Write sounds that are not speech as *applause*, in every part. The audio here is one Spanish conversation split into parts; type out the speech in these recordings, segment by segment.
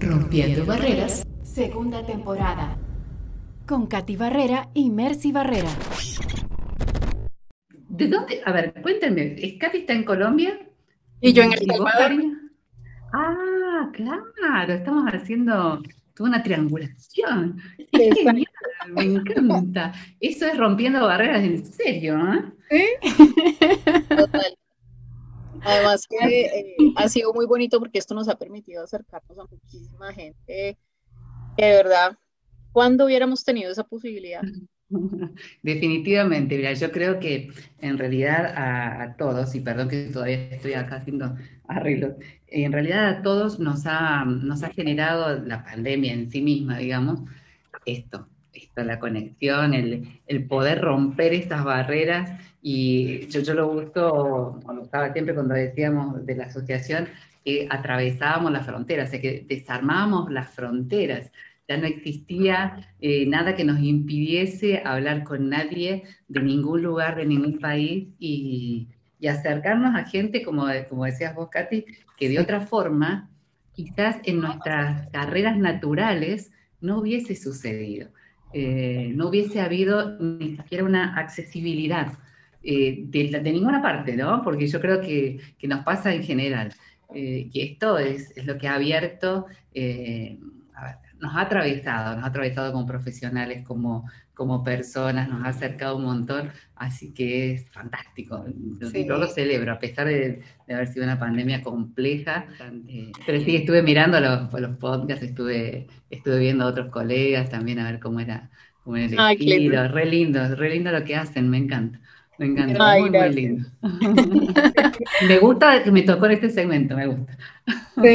Rompiendo Barreras, segunda temporada. Con Katy Barrera y Mercy Barrera. ¿De dónde? A ver, cuéntame, ¿Katy está en Colombia? Y yo en El Salvador. Ah, claro, estamos haciendo toda una triangulación. Qué genial, me encanta. Eso es rompiendo barreras en serio, ¿eh? *laughs* Total. Además que eh, ha sido muy bonito porque esto nos ha permitido acercarnos a muchísima gente que de verdad, ¿cuándo hubiéramos tenido esa posibilidad? *laughs* Definitivamente, mira, yo creo que en realidad a, todos, y perdón que todavía estoy acá haciendo arreglos, en realidad a todos nos ha, nos ha generado la pandemia en sí misma, digamos, esto, esto, la conexión, el, el poder romper estas barreras y yo, yo lo gusto, lo gustaba siempre cuando decíamos de la asociación, que atravesábamos las fronteras, o sea, que desarmábamos las fronteras. Ya no existía eh, nada que nos impidiese hablar con nadie de ningún lugar, de ningún país y, y acercarnos a gente, como, como decías vos, Katy, que de otra forma, quizás en nuestras carreras naturales no hubiese sucedido. Eh, no hubiese habido ni siquiera una accesibilidad eh, de, ninguna parte, ¿no? Porque yo creo que, nos pasa en general, eh, que esto es, lo que ha abierto, eh, nos ha atravesado, nos ha atravesado como profesionales, como, como personas, nos ha acercado un montón, así que es fantástico. Yo lo celebro, a pesar de, haber sido una pandemia compleja. pero sí, estuve mirando los, los podcasts, estuve, estuve viendo a otros colegas también a ver cómo era, cómo era el estilo. Re lindo, re lindo lo que hacen, me encanta. Me encanta, muy, muy lindo. *laughs* me gusta que me tocó en este segmento, me gusta. *laughs*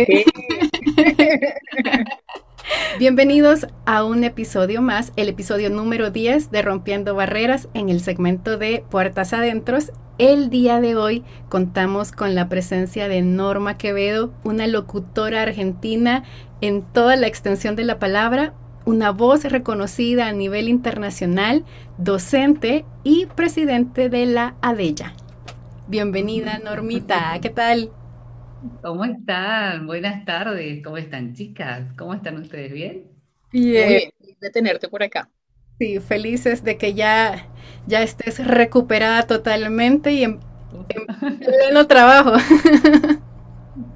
Bienvenidos a un episodio más, el episodio número 10 de Rompiendo Barreras en el segmento de Puertas Adentros. El día de hoy contamos con la presencia de Norma Quevedo, una locutora argentina en toda la extensión de la palabra, una voz reconocida a nivel internacional, docente y presidente de la ADELLA. Bienvenida, Normita. ¿Qué tal? ¿Cómo están? Buenas tardes. ¿Cómo están, chicas? ¿Cómo están ustedes? ¿Bien? Bien. de tenerte por acá. Sí, felices de que ya, ya estés recuperada totalmente y en, en pleno trabajo. *laughs*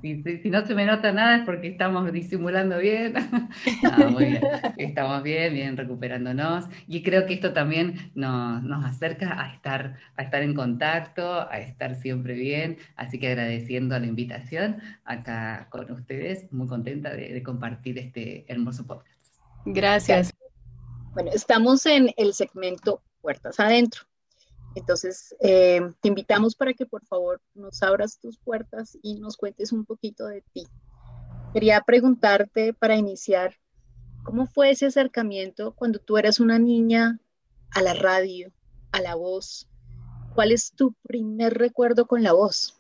Si, no se me nota nada es porque estamos disimulando bien. *laughs* Estamos bien, bien recuperándonos. Y creo que esto también nos, acerca a estar, a estar en contacto, a estar siempre bien. Así que agradeciendo la invitación acá con ustedes, muy contenta de, de compartir este hermoso podcast. Gracias. Bueno, estamos en el segmento Puertas Adentro. Entonces, eh, te invitamos para que por favor nos abras tus puertas y nos cuentes un poquito de ti. Quería preguntarte para iniciar, ¿cómo fue ese acercamiento cuando tú eras una niña a la radio, a la voz? ¿Cuál es tu primer recuerdo con la voz?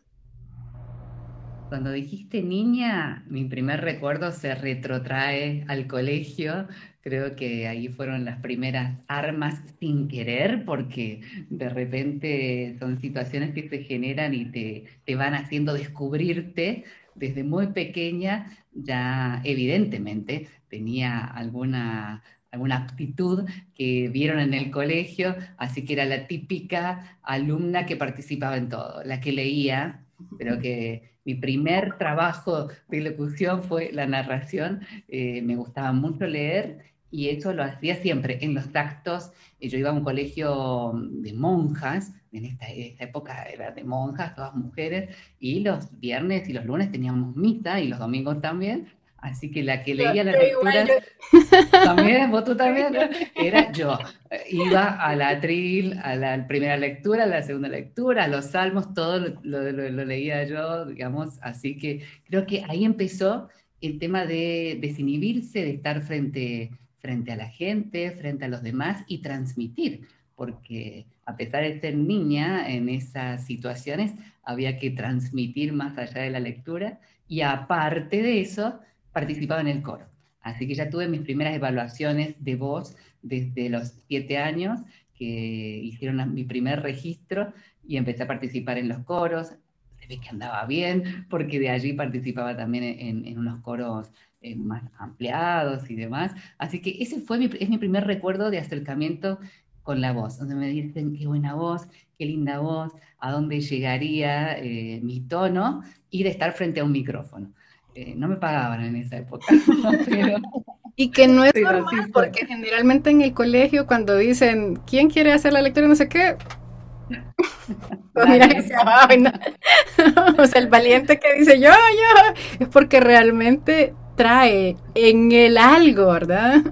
Cuando dijiste niña, mi primer recuerdo se retrotrae al colegio. Creo que ahí fueron las primeras armas sin querer, porque de repente son situaciones que se generan y te, te van haciendo descubrirte desde muy pequeña. Ya evidentemente tenía alguna alguna aptitud que vieron en el colegio, así que era la típica alumna que participaba en todo, la que leía, pero que mi primer trabajo de locución fue la narración. Eh, me gustaba mucho leer y eso lo hacía siempre en los actos. Eh, yo iba a un colegio de monjas, en esta, esta, época era de monjas, todas mujeres, y los viernes y los lunes teníamos misa y los domingos también. Así que la que leía las lecturas, *laughs* también, vos tú también, *laughs* era yo. Iba a la atril, a la primera lectura, a la segunda lectura, a los salmos, todo lo, lo, leía yo, digamos. Así que creo que ahí empezó el tema de desinhibirse, de estar frente, frente a la gente, frente a los demás y transmitir, porque a pesar de ser niña en esas situaciones, había que transmitir más allá de la lectura y aparte de eso, participaba en el coro. Así que ya tuve mis primeras evaluaciones de voz desde los siete años, que hicieron mi primer registro y empecé a participar en los coros. se ve que andaba bien, porque de allí participaba también en, unos coros eh, más ampliados y demás. Así que ese fue mi, es mi primer recuerdo de acercamiento con la voz, donde me dicen qué buena voz, qué linda voz, a dónde llegaría eh, mi tono y de estar frente a un micrófono. Eh, no me pagaban en esa época, *laughs* Y que no es normal, porque generalmente en el colegio cuando dicen, ¿quién quiere hacer la lectura? No sé qué. *laughs* Pues mira, *laughs* o sea, el valiente que dice yo, yo, es porque realmente trae en el algo, ¿verdad?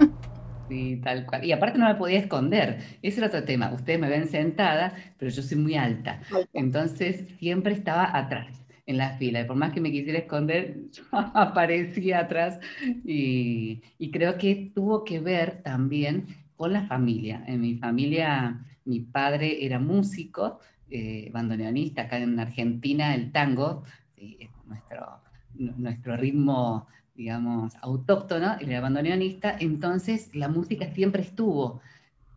Sí, tal cual. Y aparte no me podía esconder. Ese era otro tema. Ustedes me ven sentada, pero yo soy muy alta. Entonces siempre estaba atrás en la fila. Y por más que me quisiera esconder, *laughs* yo aparecía atrás. Y, creo que tuvo que ver también con la familia. En mi familia, mi padre era músico, eh, bandoneonista. Acá en Argentina, el tango es nuestro, nuestro ritmo digamos, autóctono, el bandoneonista, entonces la música siempre estuvo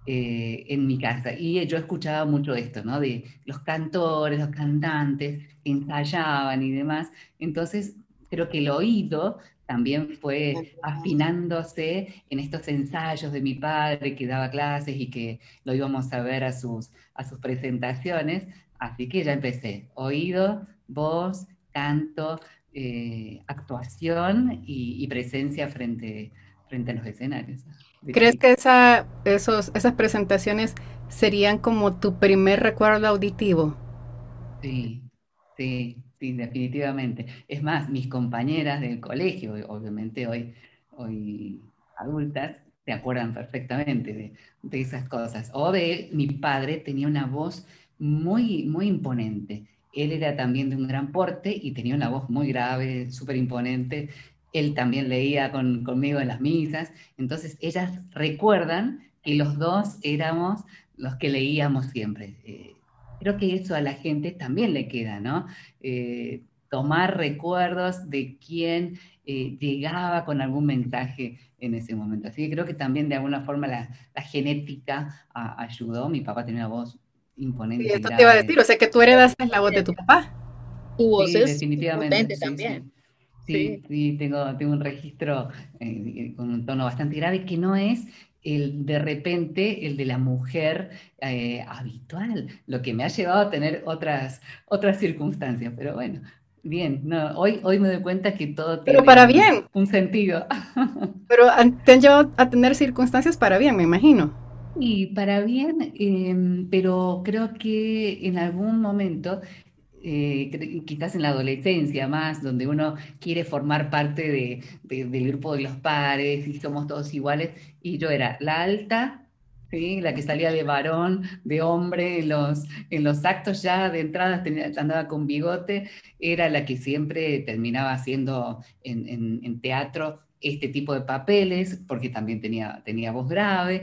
eh, en mi casa. Y yo escuchaba mucho esto, ¿no? De los cantores, los cantantes, ensayaban y demás. Entonces, creo que el oído también fue afinándose en estos ensayos de mi padre que daba clases y que lo íbamos a ver a sus, a sus presentaciones. Así que ya empecé, oído, voz, canto, eh, actuación y, presencia frente, frente a los escenarios. ¿Crees que esa, esos, esas presentaciones serían como tu primer recuerdo auditivo? Sí, sí, sí, definitivamente. Es más, mis compañeras del colegio, obviamente hoy, hoy adultas, se acuerdan perfectamente de, de esas cosas. O de mi padre tenía una voz muy, muy imponente él era también de un gran porte y tenía una voz muy grave, súper imponente. Él también leía conmigo en las misas. Entonces, ellas recuerdan que los dos éramos los que leíamos siempre. Eh, creo que eso a la gente también le queda, ¿no? Eh, tomar recuerdos de quién eh, llegaba con algún mensaje en ese momento. Así que creo que también de alguna forma la, genética ayudó. Mi papá tenía una voz imponente. Y esto te iba a decir, o sea que tú heredaste la voz de tu papá. Tu voz es definitivamente también. Sí, sí, tengo, tengo un registro eh, con un tono bastante grave que no es el de repente el de la mujer eh, habitual, lo que me ha llevado a tener otras, otras circunstancias, pero bueno, bien, no, hoy, hoy me doy cuenta que todo pero para bien. un sentido. Pero te han llevado a tener circunstancias para bien, me imagino. Y para bien, em, pero creo que en algún momento, eh, quizás en la adolescencia más, donde uno quiere formar parte de, del grupo de los pares y somos todos iguales, y yo era la alta, la que salía de varón, de hombre, en los, en los actos ya de entrada andaba con bigote, era la que siempre terminaba haciendo en, en teatro este tipo de papeles, porque también tenía, tenía voz grave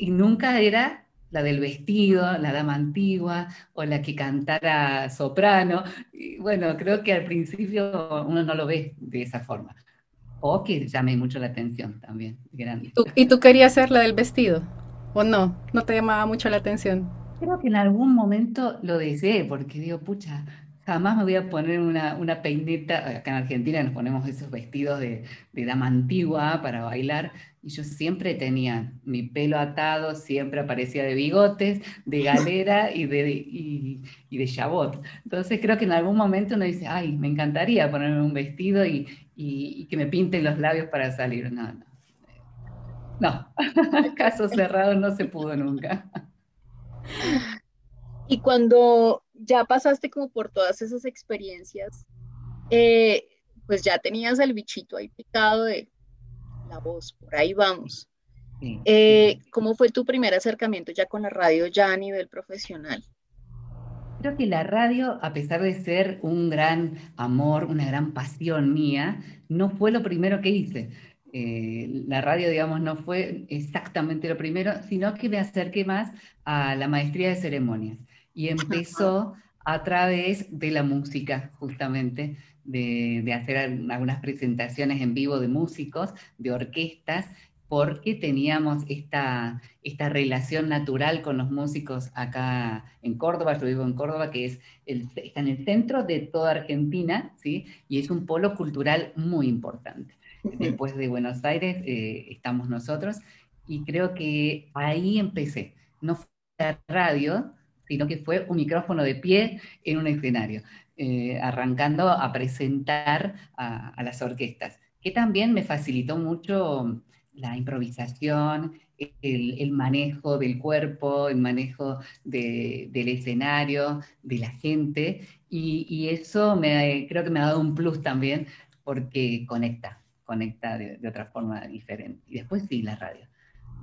y nunca era la del vestido, la dama antigua o la que cantara soprano. Y bueno, creo que al principio uno no lo ve de esa forma. O que llame mucho la atención también. ¿Y tú, ¿Y tú querías ser la del vestido? ¿O no? ¿No te llamaba mucho la atención? Creo que en algún momento lo deseé, porque digo, pucha, jamás me voy a poner una, una, peineta, acá en Argentina nos ponemos esos vestidos de, de, dama antigua para bailar, y yo siempre tenía mi pelo atado, siempre aparecía de bigotes, de galera *laughs* y de, y, de chabot. Entonces creo que en algún momento uno dice, ay, me encantaría ponerme un vestido y, y que me pinten los labios para salir. No, no. No, *laughs* caso cerrado no se pudo nunca. Y cuando ya pasaste como por todas esas experiencias, eh, pues ya tenías el bichito ahí picado de la voz, por ahí vamos. Eh, ¿Cómo fue tu primer acercamiento ya con la radio, ya a nivel profesional? Creo que la radio, a pesar de ser un gran amor, una gran pasión mía, no fue lo primero que hice. Eh, la radio, digamos, no fue exactamente lo primero, sino que me acerqué más a la maestría de ceremonias y empezó a través de la música, justamente, de, hacer algunas presentaciones en vivo de músicos, de orquestas, porque teníamos esta, esta relación natural con los músicos acá en Córdoba, yo vivo en Córdoba, que es está en el centro de toda Argentina, ¿sí? y es un polo cultural muy importante. *laughs* Después de Buenos Aires eh, estamos nosotros, y creo que ahí empecé. No fue la radio, sino que fue un micrófono de pie en un escenario, eh, arrancando a presentar a, las orquestas, que también me facilitó mucho la improvisación, el, manejo del cuerpo, el manejo del escenario, de la gente, y, eso me, creo que me ha dado un plus también porque conecta, conecta de, otra forma diferente. Y después sí, la radio.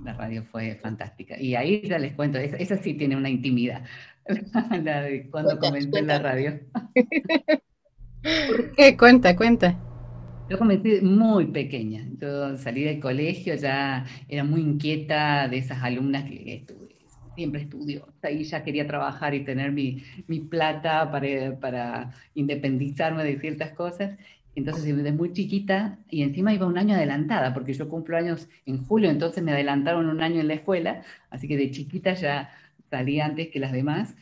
La radio fue fantástica. Y ahí ya les cuento, esa, sí tiene una intimidad, *laughs* la de cuando comencé la radio. ¿Por qué? Cuenta, cuenta. Yo comencé muy pequeña. Yo salí del colegio, ya era muy inquieta de esas alumnas que siempre estudió. Ahí ya quería trabajar y tener mi, mi plata para, para, independizarme de ciertas cosas. Entonces, desde muy chiquita, y encima iba un año adelantada, porque yo cumplo años en julio, entonces me adelantaron un año en la escuela, así que de chiquita ya salí antes que las demás.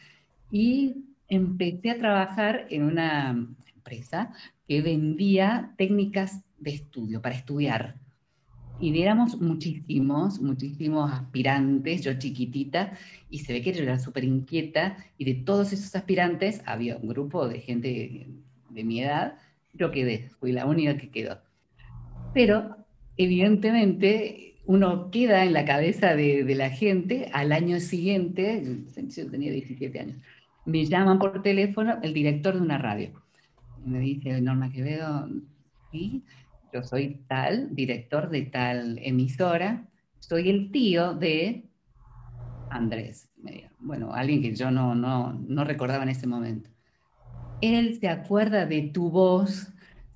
Y empecé a trabajar en una empresa que vendía técnicas de estudio, para estudiar. Y éramos muchísimos, muchísimos aspirantes, yo chiquitita, y se ve que yo era súper inquieta, y de todos esos aspirantes había un grupo de gente de mi edad, yo quedé, fui la única que quedó. Pero evidentemente uno queda en la cabeza de, de la gente al año siguiente, yo tenía 17 años, me llaman por teléfono el director de una radio me dice Norma Quevedo, sí, yo soy tal, director de tal emisora, soy el tío de Andrés. Bueno, alguien que yo no, no, no recordaba en ese momento. Él se acuerda de tu voz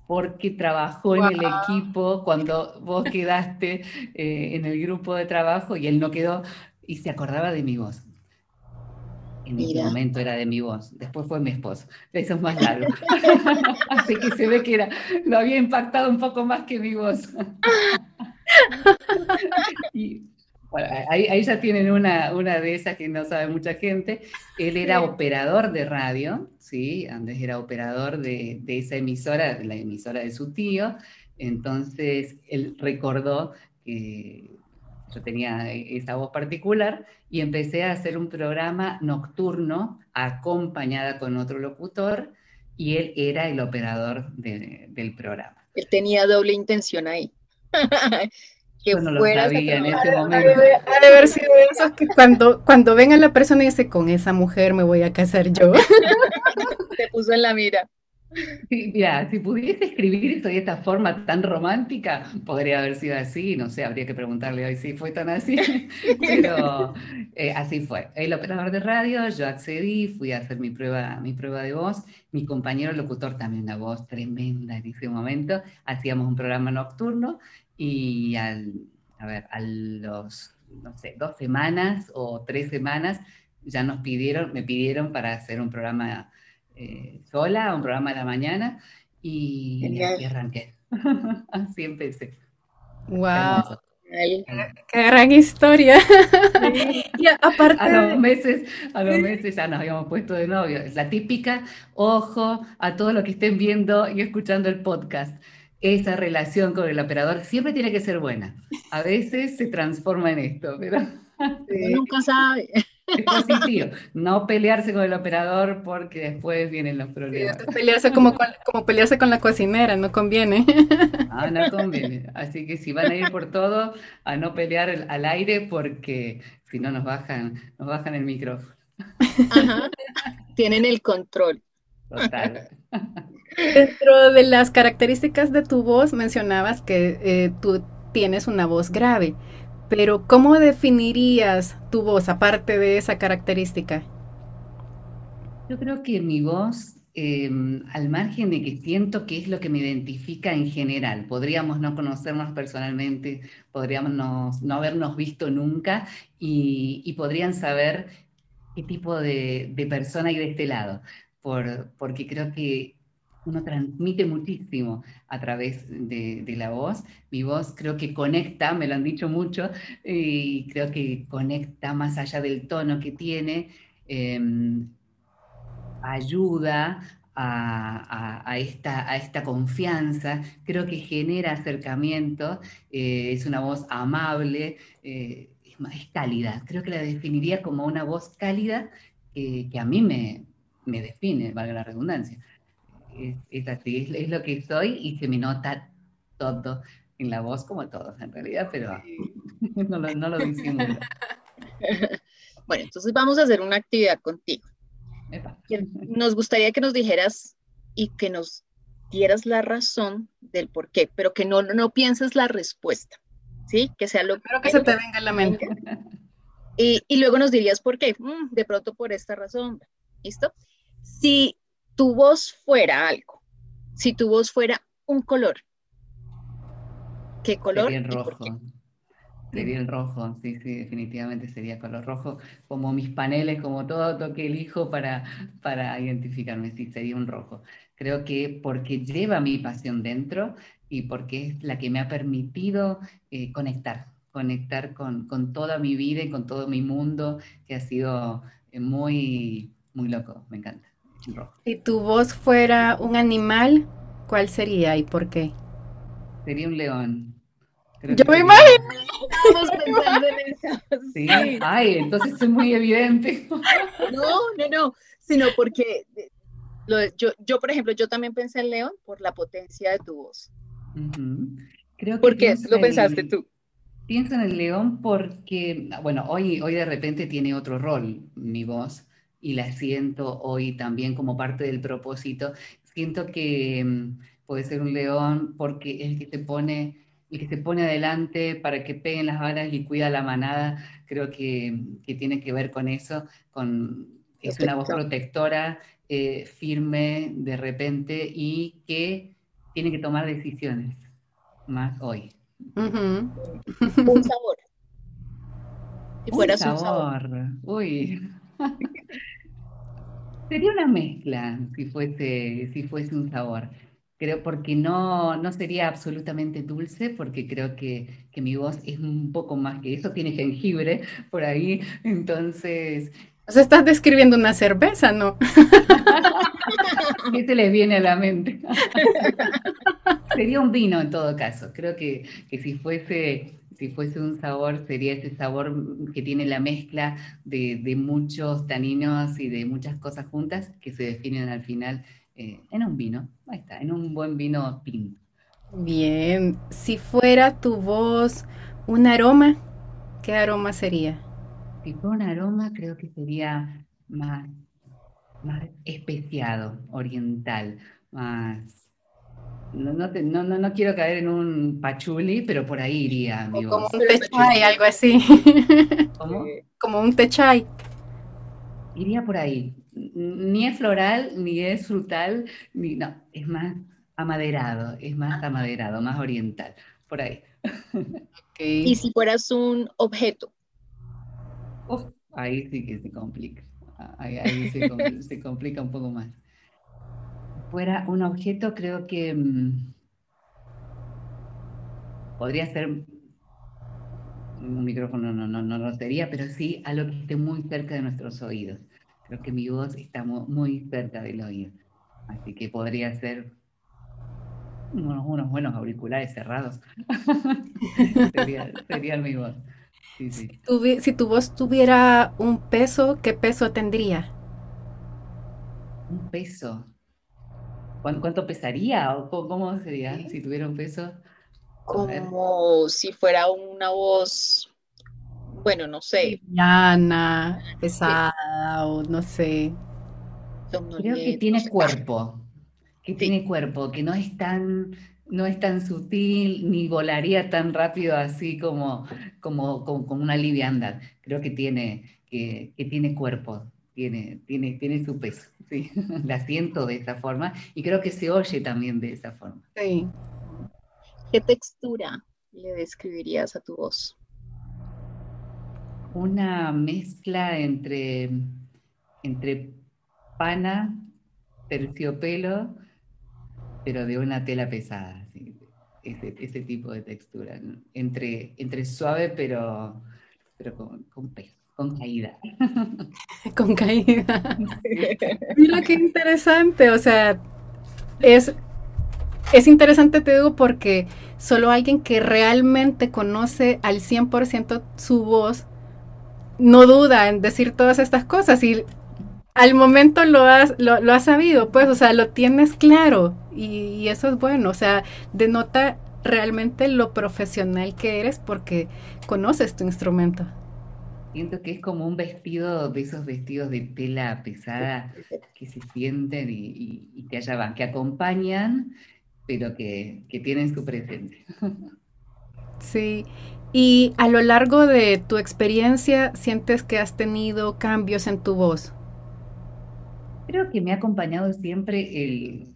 porque trabajó en el equipo cuando vos quedaste eh, en el grupo de trabajo y él no quedó y se acordaba de mi voz en ese momento era de mi voz, después fue mi esposo, eso es más largo. *laughs* Así que se ve que era, lo había impactado un poco más que mi voz. y, *laughs* bueno, ahí, ya tienen una, una de esas que no sabe mucha gente. Él era operador de radio, ¿sí? Andrés era operador de, de esa emisora, la emisora de su tío. Entonces, él recordó que yo tenía esa voz particular y empecé a hacer un programa nocturno acompañada con otro locutor y él era el operador del programa. Él tenía doble intención ahí. *laughs* que yo no lo sabía en ese momento. Ha de haber sido esos que cuando, cuando ven a la persona y dice, con esa mujer me voy a casar yo. *laughs* Te puso en la mira. mira, si pudiese escribir eso de esta forma tan romántica, podría haber sido así, no sé, habría que preguntarle hoy si fue tan así, *laughs* pero eh, así fue. El operador de radio, yo accedí, fui a hacer mi prueba, mi prueba de voz, mi compañero locutor también una voz tremenda en ese momento, hacíamos un programa nocturno y al, a ver, a los, no sé, dos semanas o tres semanas ya nos pidieron, me pidieron para hacer un programa eh, sola, un programa de la mañana, y, así arranqué. *laughs* así empecé. ¡Wow! Qué, gran historia. *laughs* y aparte... A los meses, a los meses ya nos habíamos puesto de novio. Es la típica, ojo a todo lo que estén viendo y escuchando el podcast. Esa relación con el operador siempre tiene que ser buena. A veces se transforma en esto, pero... *laughs* Nunca sabe es positivo. No pelearse con el operador porque después vienen los problemas. pelearse como, como pelearse con la cocinera, no conviene. *laughs* Ah, no conviene. Así que si van a ir por todo, a no pelear al aire porque si no nos bajan, nos bajan el micrófono. Tienen el control. Total. Dentro de las características de tu voz mencionabas que eh, tú tienes una voz grave. Pero ¿cómo definirías tu voz aparte de esa característica? Yo creo que mi voz, em, al margen de que siento que es lo que me identifica en general, podríamos no conocernos personalmente, podríamos no, habernos visto nunca y, podrían saber qué tipo de, persona hay de este lado, por, porque creo que uno transmite muchísimo a través de, la voz. Mi voz creo que conecta, me lo han dicho mucho, y creo que conecta más allá del tono que tiene, em, ayuda a, esta, a, esta, confianza, creo que genera acercamiento, eh, es una voz amable, eh, es, cálida, creo que la definiría como una voz cálida que a mí me, me define, valga la redundancia es, así, es, lo que soy y se me nota todo en la voz como todos en realidad, pero *laughs* no lo, no lo *laughs* Bueno, entonces vamos a hacer una actividad contigo. Nos gustaría que nos dijeras y que nos dieras la razón del por qué, pero que no, no pienses la respuesta, ¿sí? Que sea lo que se te venga en la mente. *laughs* Y, y luego nos dirías por qué. Mm, de pronto por esta razón. ¿Listo? Si tu voz fuera algo, si tu voz fuera un color, ¿qué color? Sería el rojo. Sería el rojo, sí, sí, definitivamente sería color rojo, como mis paneles, como todo que elijo para, para identificarme, sí, sería un rojo. Creo que porque lleva mi pasión dentro y porque es la que me ha permitido eh, conectar, conectar con, con, toda mi vida y con todo mi mundo, que ha sido eh, muy, muy loco, me encanta. Si tu voz fuera un animal, ¿cuál sería y por qué? Sería un león. Yo me imagino. Estamos pensando en eso. Sí. Ay, entonces es muy evidente. No, no, no, sino porque yo, yo, por ejemplo, yo también pensé en león por la potencia de tu voz. Creo que ¿Por qué lo pensaste tú? Pienso en el león porque, bueno, hoy, hoy de repente tiene otro rol mi voz y la siento hoy también como parte del propósito. Siento que mm, puede ser un león porque es el que te pone, el que se pone adelante para que peguen las balas y cuida la manada. Creo que, que tiene que ver con eso, con es una voz protectora, eh, firme de repente y que tiene que tomar decisiones más hoy. Un sabor. *laughs* Si un sabor. Uy. *laughs* Sería una mezcla si fuese, si fuese un sabor. Creo porque no, no sería absolutamente dulce, porque creo que, que mi voz es un poco más que eso, tiene jengibre por ahí, entonces... O sea, estás describiendo una cerveza, ¿no? *laughs* ¿Qué se les viene a la mente? *laughs* Sería un vino en todo caso. Creo que, que si fuese si fuese un sabor, sería ese sabor que tiene la mezcla de, muchos taninos y de muchas cosas juntas que se definen al final eh, en un vino. Ahí está, en un buen vino pinto. Bien, si fuera tu voz un aroma, ¿qué aroma sería? Si fuera un aroma, creo que sería más, más especiado, oriental, más no, no, no, quiero caer en un pachuli, pero por ahí iría. como un techay, algo así. ¿Cómo? Como un techay. Iría por ahí. Ni es floral, ni es frutal, ni no, es más amaderado, es más amaderado, más oriental, por ahí. Y si fueras un objeto. ahí sí que se complica. Ahí, se complica un poco más fuera un objeto, creo que mm, podría ser un micrófono, no, no, no lo sería, pero sí algo que esté muy cerca de nuestros oídos. Creo que mi voz está muy, cerca del oído. Así que podría ser unos, buenos auriculares cerrados. *laughs* sería, sería, mi voz. si tu voz tuviera un peso, ¿qué peso tendría? Un peso. ¿Cuánto pesaría o cómo sería si tuviera un peso? Como si fuera una voz, bueno, no sé. Llana, pesada o no sé. Creo que tiene cuerpo, que tiene cuerpo, que no es tan, no es tan sutil ni volaría tan rápido así como, como, como, una liviandad. Creo que tiene, que, que tiene cuerpo, tiene, tiene, tiene su peso. Sí, *laughs* la siento de esa forma y creo que se oye también de esa forma. Sí. ¿Qué textura le describirías a tu voz? Una mezcla entre, entre pana, terciopelo pero de una tela pesada, ese, tipo de textura, entre, entre suave pero, pero con, con peso. Con caída. *laughs* Con caída. Mira qué interesante. O sea, es, es interesante, te digo, porque solo alguien que realmente conoce al 100% su voz no duda en decir todas estas cosas y al momento lo has, lo, has sabido, pues, o sea, lo tienes claro y, y, eso es bueno, o sea, denota realmente lo profesional que eres porque conoces tu instrumento. Siento que es como un vestido de esos vestidos de tela pesada que se sienten y, y, que allá van, que acompañan, pero que, que tienen su presencia. *laughs* Sí, y a lo largo de tu experiencia, ¿sientes que has tenido cambios en tu voz? Creo que me ha acompañado siempre el,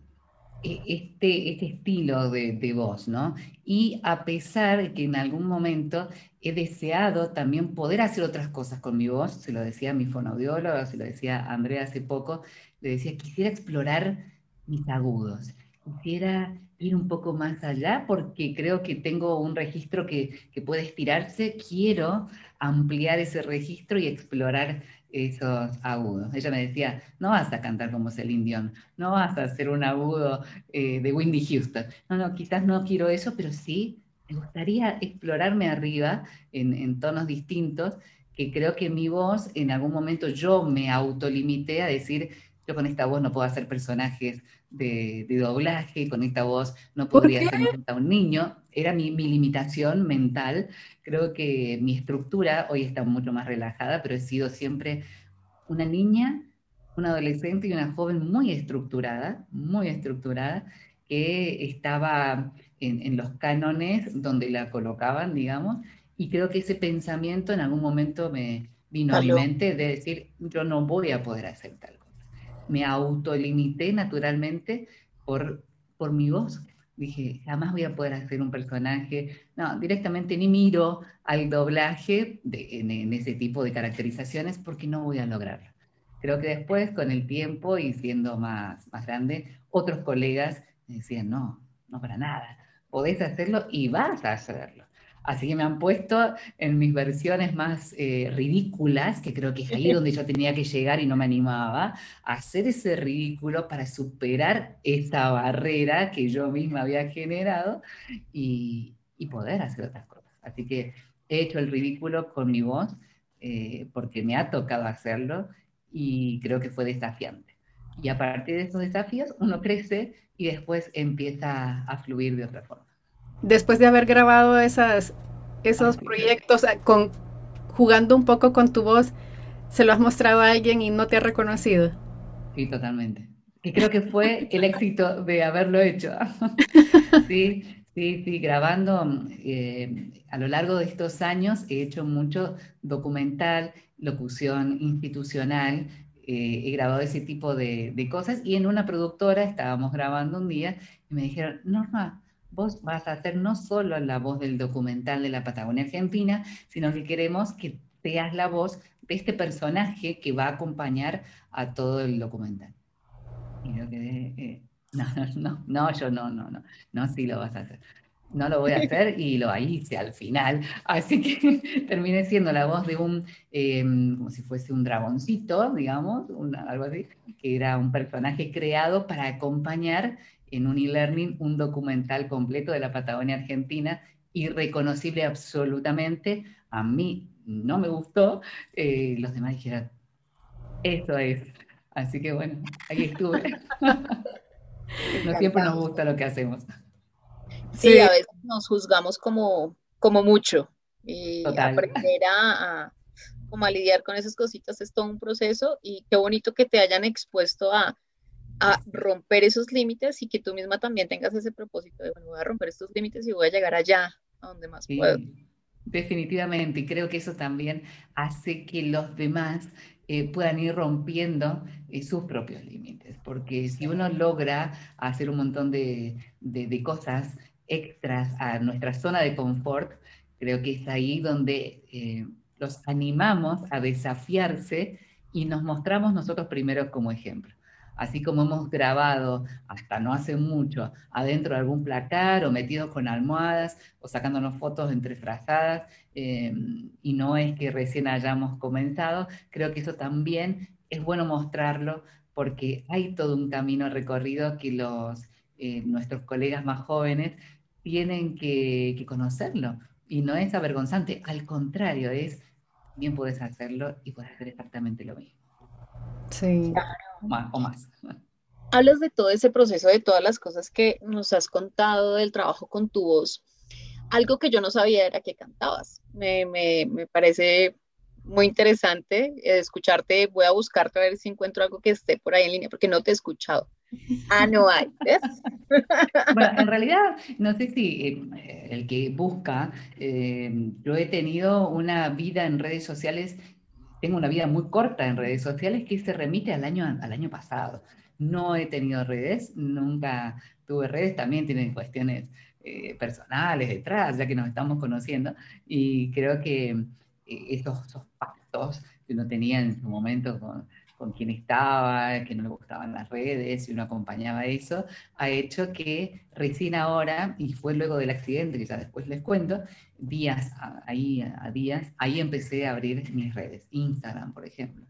e, este, este estilo de, de, voz, ¿no? Y a pesar de que en algún momento he deseado también poder hacer otras cosas con mi voz, se lo decía a mi fonoaudióloga, se lo decía a Andrea hace poco, le decía, quisiera explorar mis agudos, quisiera ir un poco más allá porque creo que tengo un registro que, que puede estirarse, quiero ampliar ese registro y explorar esos agudos. Ella me decía, no vas a cantar como Celine Dion, no vas a hacer un agudo eh, de Windy Houston. No, no, quizás no quiero eso, pero sí me gustaría explorarme arriba en, en tonos distintos, que creo que mi voz, en algún momento yo me autolimité a decir, yo con esta voz no puedo hacer personajes de, doblaje, con esta voz no podría ser un niño. Era mi, limitación mental. Creo que mi estructura hoy está mucho más relajada, pero he sido siempre una niña, una adolescente y una joven muy estructurada, muy estructurada, que estaba en, los cánones donde la colocaban, digamos, y creo que ese pensamiento en algún momento me vino a mi mente de decir, yo no voy a poder hacer tal me autolimité naturalmente por, por mi voz. Dije, jamás voy a poder hacer un personaje. No, directamente ni miro al doblaje en, ese tipo de caracterizaciones porque no voy a lograrlo. Creo que después, con el tiempo y siendo más, más grande, otros colegas me decían, no, no para nada, podés hacerlo y vas a hacerlo. Así que me han puesto en mis versiones más eh, ridículas, que creo que es ahí *laughs* donde yo tenía que llegar y no me animaba, a hacer ese ridículo para superar esa barrera que yo misma había generado y, poder hacer otras cosas. Así que he hecho el ridículo con mi voz eh, porque me ha tocado hacerlo y creo que fue desafiante. Y a partir de esos desafíos uno crece y después empieza a fluir de otra forma después de haber grabado esas, esos proyectos ah, con, jugando un poco con tu voz, ¿se lo has mostrado a alguien y no te ha reconocido? Sí, totalmente. Y creo que fue el *laughs* éxito de haberlo hecho. *laughs* sí, sí, sí, grabando eh, a lo largo de estos años he hecho mucho documental, locución institucional, eh, he grabado ese tipo de, de, cosas y en una productora estábamos grabando un día y me dijeron, Norma, vos vas a hacer no solo la voz del documental de la Patagonia Argentina, sino que queremos que seas la voz de este personaje que va a acompañar a todo el documental. Y yo quedé, eh, *laughs* no, no, no, yo no, no, no, no, sí lo vas a hacer. No lo voy a hacer y lo hice al final. Así que *laughs* terminé siendo la voz de un, em, como si fuese un dragoncito, digamos, algo así, que era un personaje creado para acompañar en un e-learning un documental completo de la Patagonia Argentina, irreconocible absolutamente. A mí no me gustó, eh, los demás dijeron, eso es. Así que bueno, ahí estuve. *laughs* no siempre nos gusta lo que hacemos. Sí, a veces nos juzgamos como, como mucho. Y aprender a, como a lidiar con esas cositas es todo un proceso y qué bonito que te hayan expuesto a, a romper esos límites y que tú misma también tengas ese propósito de, bueno, voy a romper estos límites y voy a llegar allá, a donde más puedo. Definitivamente, y creo que eso también hace que los demás eh, puedan ir rompiendo eh, sus propios límites, porque si uno logra hacer un montón de, de, cosas extras a nuestra zona de confort, creo que es ahí donde eh, los animamos a desafiarse y nos mostramos nosotros primero como ejemplo. Así como hemos grabado hasta no hace mucho adentro de algún placar o metidos con almohadas o sacándonos fotos entre frazadas em, y no es que recién hayamos comenzado, creo que eso también es bueno mostrarlo porque hay todo un camino recorrido que los, eh, nuestros colegas más jóvenes tienen que, que conocerlo. Y no es avergonzante, al contrario, es bien puedes hacerlo y puedes hacer exactamente lo mismo. Sí. O más. Hablas de todo ese proceso, de todas las cosas que nos has contado del trabajo con tu voz. Algo que yo no sabía era que cantabas. Me, me, me parece muy interesante escucharte. Voy a buscarte a ver si encuentro algo que esté por ahí en línea, porque no te he escuchado. Ah, no hay. *laughs* Bueno, en realidad, no sé si eh, el que busca, eh, yo he tenido una vida en redes sociales, tengo una vida muy corta en redes sociales que se remite al año, al año pasado. No he tenido redes, nunca tuve redes, también tienen cuestiones eh, personales detrás, ya que nos estamos conociendo, y creo que esos, esos pactos que uno tenía en su momento con con quien estaba, que no le gustaban las redes y uno acompañaba eso, ha hecho que recién ahora, y fue luego del accidente, que ya después les cuento, días, ahí a días, ahí empecé a abrir mis redes, Instagram, por ejemplo.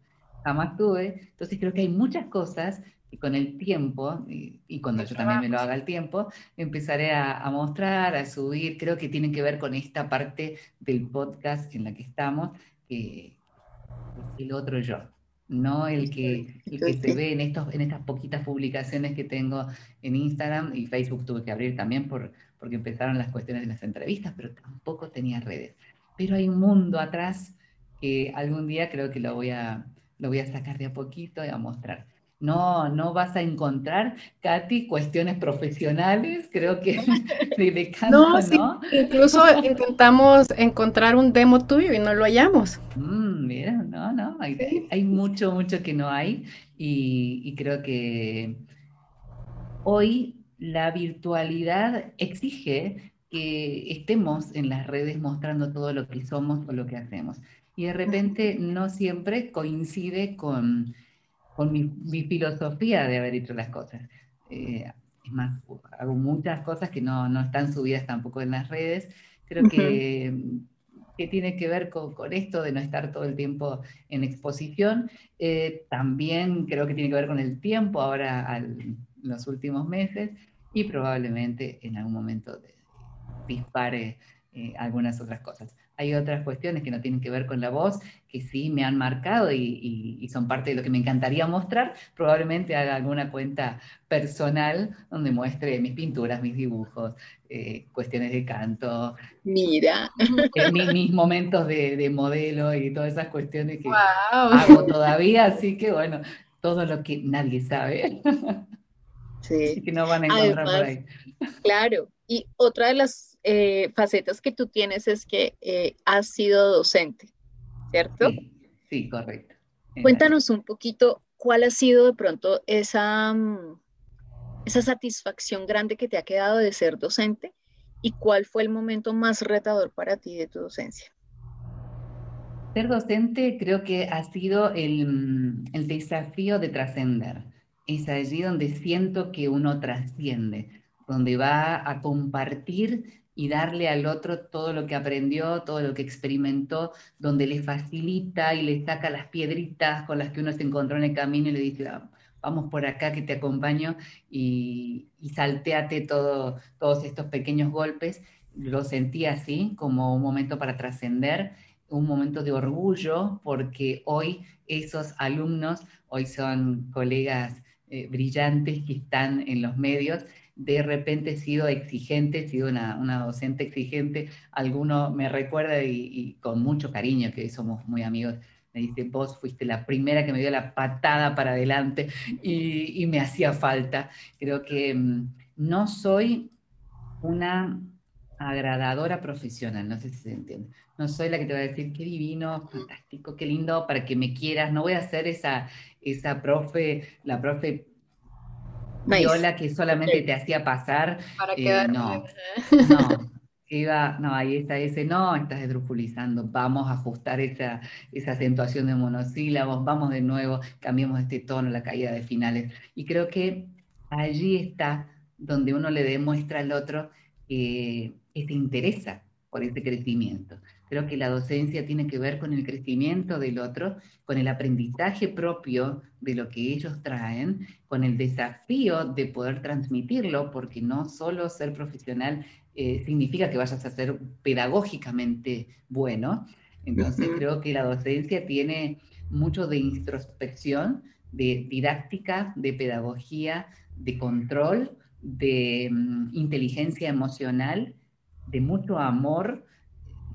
Jamás tuve, entonces creo que hay muchas cosas que con el tiempo, y, cuando yo también me lo haga el tiempo, empezaré a, a mostra, a subir, creo que tienen que ver con esta parte del podcast en la que estamos, que es el otro yo no el que, se ve en, estos, en estas poquitas publicaciones que tengo en Instagram y Facebook tuve que abrir también por, porque empezaron las cuestiones de las entrevistas, pero tampoco tenía redes. Pero hay un mundo atrás que algún día creo que lo voy a, lo voy a sacar de a poquito y a mostrar. No, no vas a encontrar, Katy, cuestiones profesionales, creo que *laughs* de, no, ¿no? incluso intentamos encontrar un demo tuyo y no lo hallamos. Mm, mira, no, no, hay, mucho, mucho que no hay y, y creo que hoy la virtualidad exige que estemos en las redes mostrando todo lo que somos o lo que hacemos. Y de repente no siempre coincide con con mi, filosofía de haber hecho las cosas. Eh, es más, hago muchas cosas que no, no, están subidas tampoco en las redes. Creo que, que tiene que ver con, con, esto de no estar todo el tiempo en exposición. Eh, también creo que tiene que ver con el tiempo ahora, en los últimos meses, y probablemente en algún momento dispare eh, algunas otras cosas hay otras cuestiones que no tienen que ver con la voz, que sí me han marcado y, son parte de lo que me encantaría mostrar. Probablemente haga alguna cuenta personal donde muestre mis pinturas, mis dibujos, eh, cuestiones de canto. Mira. Eh, mis, momentos de, modelo y todas esas cuestiones que hago todavía, así que bueno, todo lo que nadie sabe. *laughs* Sí. que no van a encontrar por ahí. *laughs* Claro, y otra de las eh, facetas que tú tienes es que eh, has sido docente, ¿cierto? Sí, correcto. Cuéntanos un poquito cuál ha sido de pronto esa, mm, esa satisfacción grande que te ha quedado de ser docente y cuál fue el momento más retador para ti de tu docencia. Ser docente creo que ha sido el, mm, el desafío de trascender. Es allí donde siento que uno trasciende donde va a compartir y darle al otro todo lo que aprendió, todo lo que experimentó, donde le facilita y le saca las piedritas con las que uno se encontró en el camino y le dice, ah, vamos por acá que te acompaño y, y salteate todo, todos estos pequeños golpes. Lo sentí así, como un momento para trascender, un momento de orgullo, porque hoy esos alumnos, hoy son colegas eh, brillantes que están en los medios, de repente he sido exigente, he sido una, docente exigente, alguno me recuerda y, con mucho cariño, que somos muy amigos, me dice, vos fuiste la primera que me dio la patada para adelante y, me hacía falta. Creo que mm, no soy una agradadora profesional, no sé si se entiende. No soy la que te va a decir qué divino, fantástico, qué lindo, para que me quieras. No voy a ser esa, esa profe, la profe viola que solamente te hacía pasar. Para eh, no, no. *laughs* Eva, no, ahí está ese, no, estás esdrújulizando, vamos a ajustar esa, esa acentuación de monosílabos, vamos de nuevo, cambiemos este tono, la caída de finales. Y creo que allí está donde uno le demuestra al otro que se interesa por ese crecimiento. Creo que la docencia tiene que ver con el crecimiento del otro, con el aprendizaje propio de lo que ellos traen, con el desafío de poder transmitirlo, porque no solo ser profesional eh, significa que vayas a ser pedagógicamente bueno. Entonces creo que la docencia tiene mucho de introspección, de didáctica, de pedagogía, de control, de mm, inteligencia emocional, de mucho amor.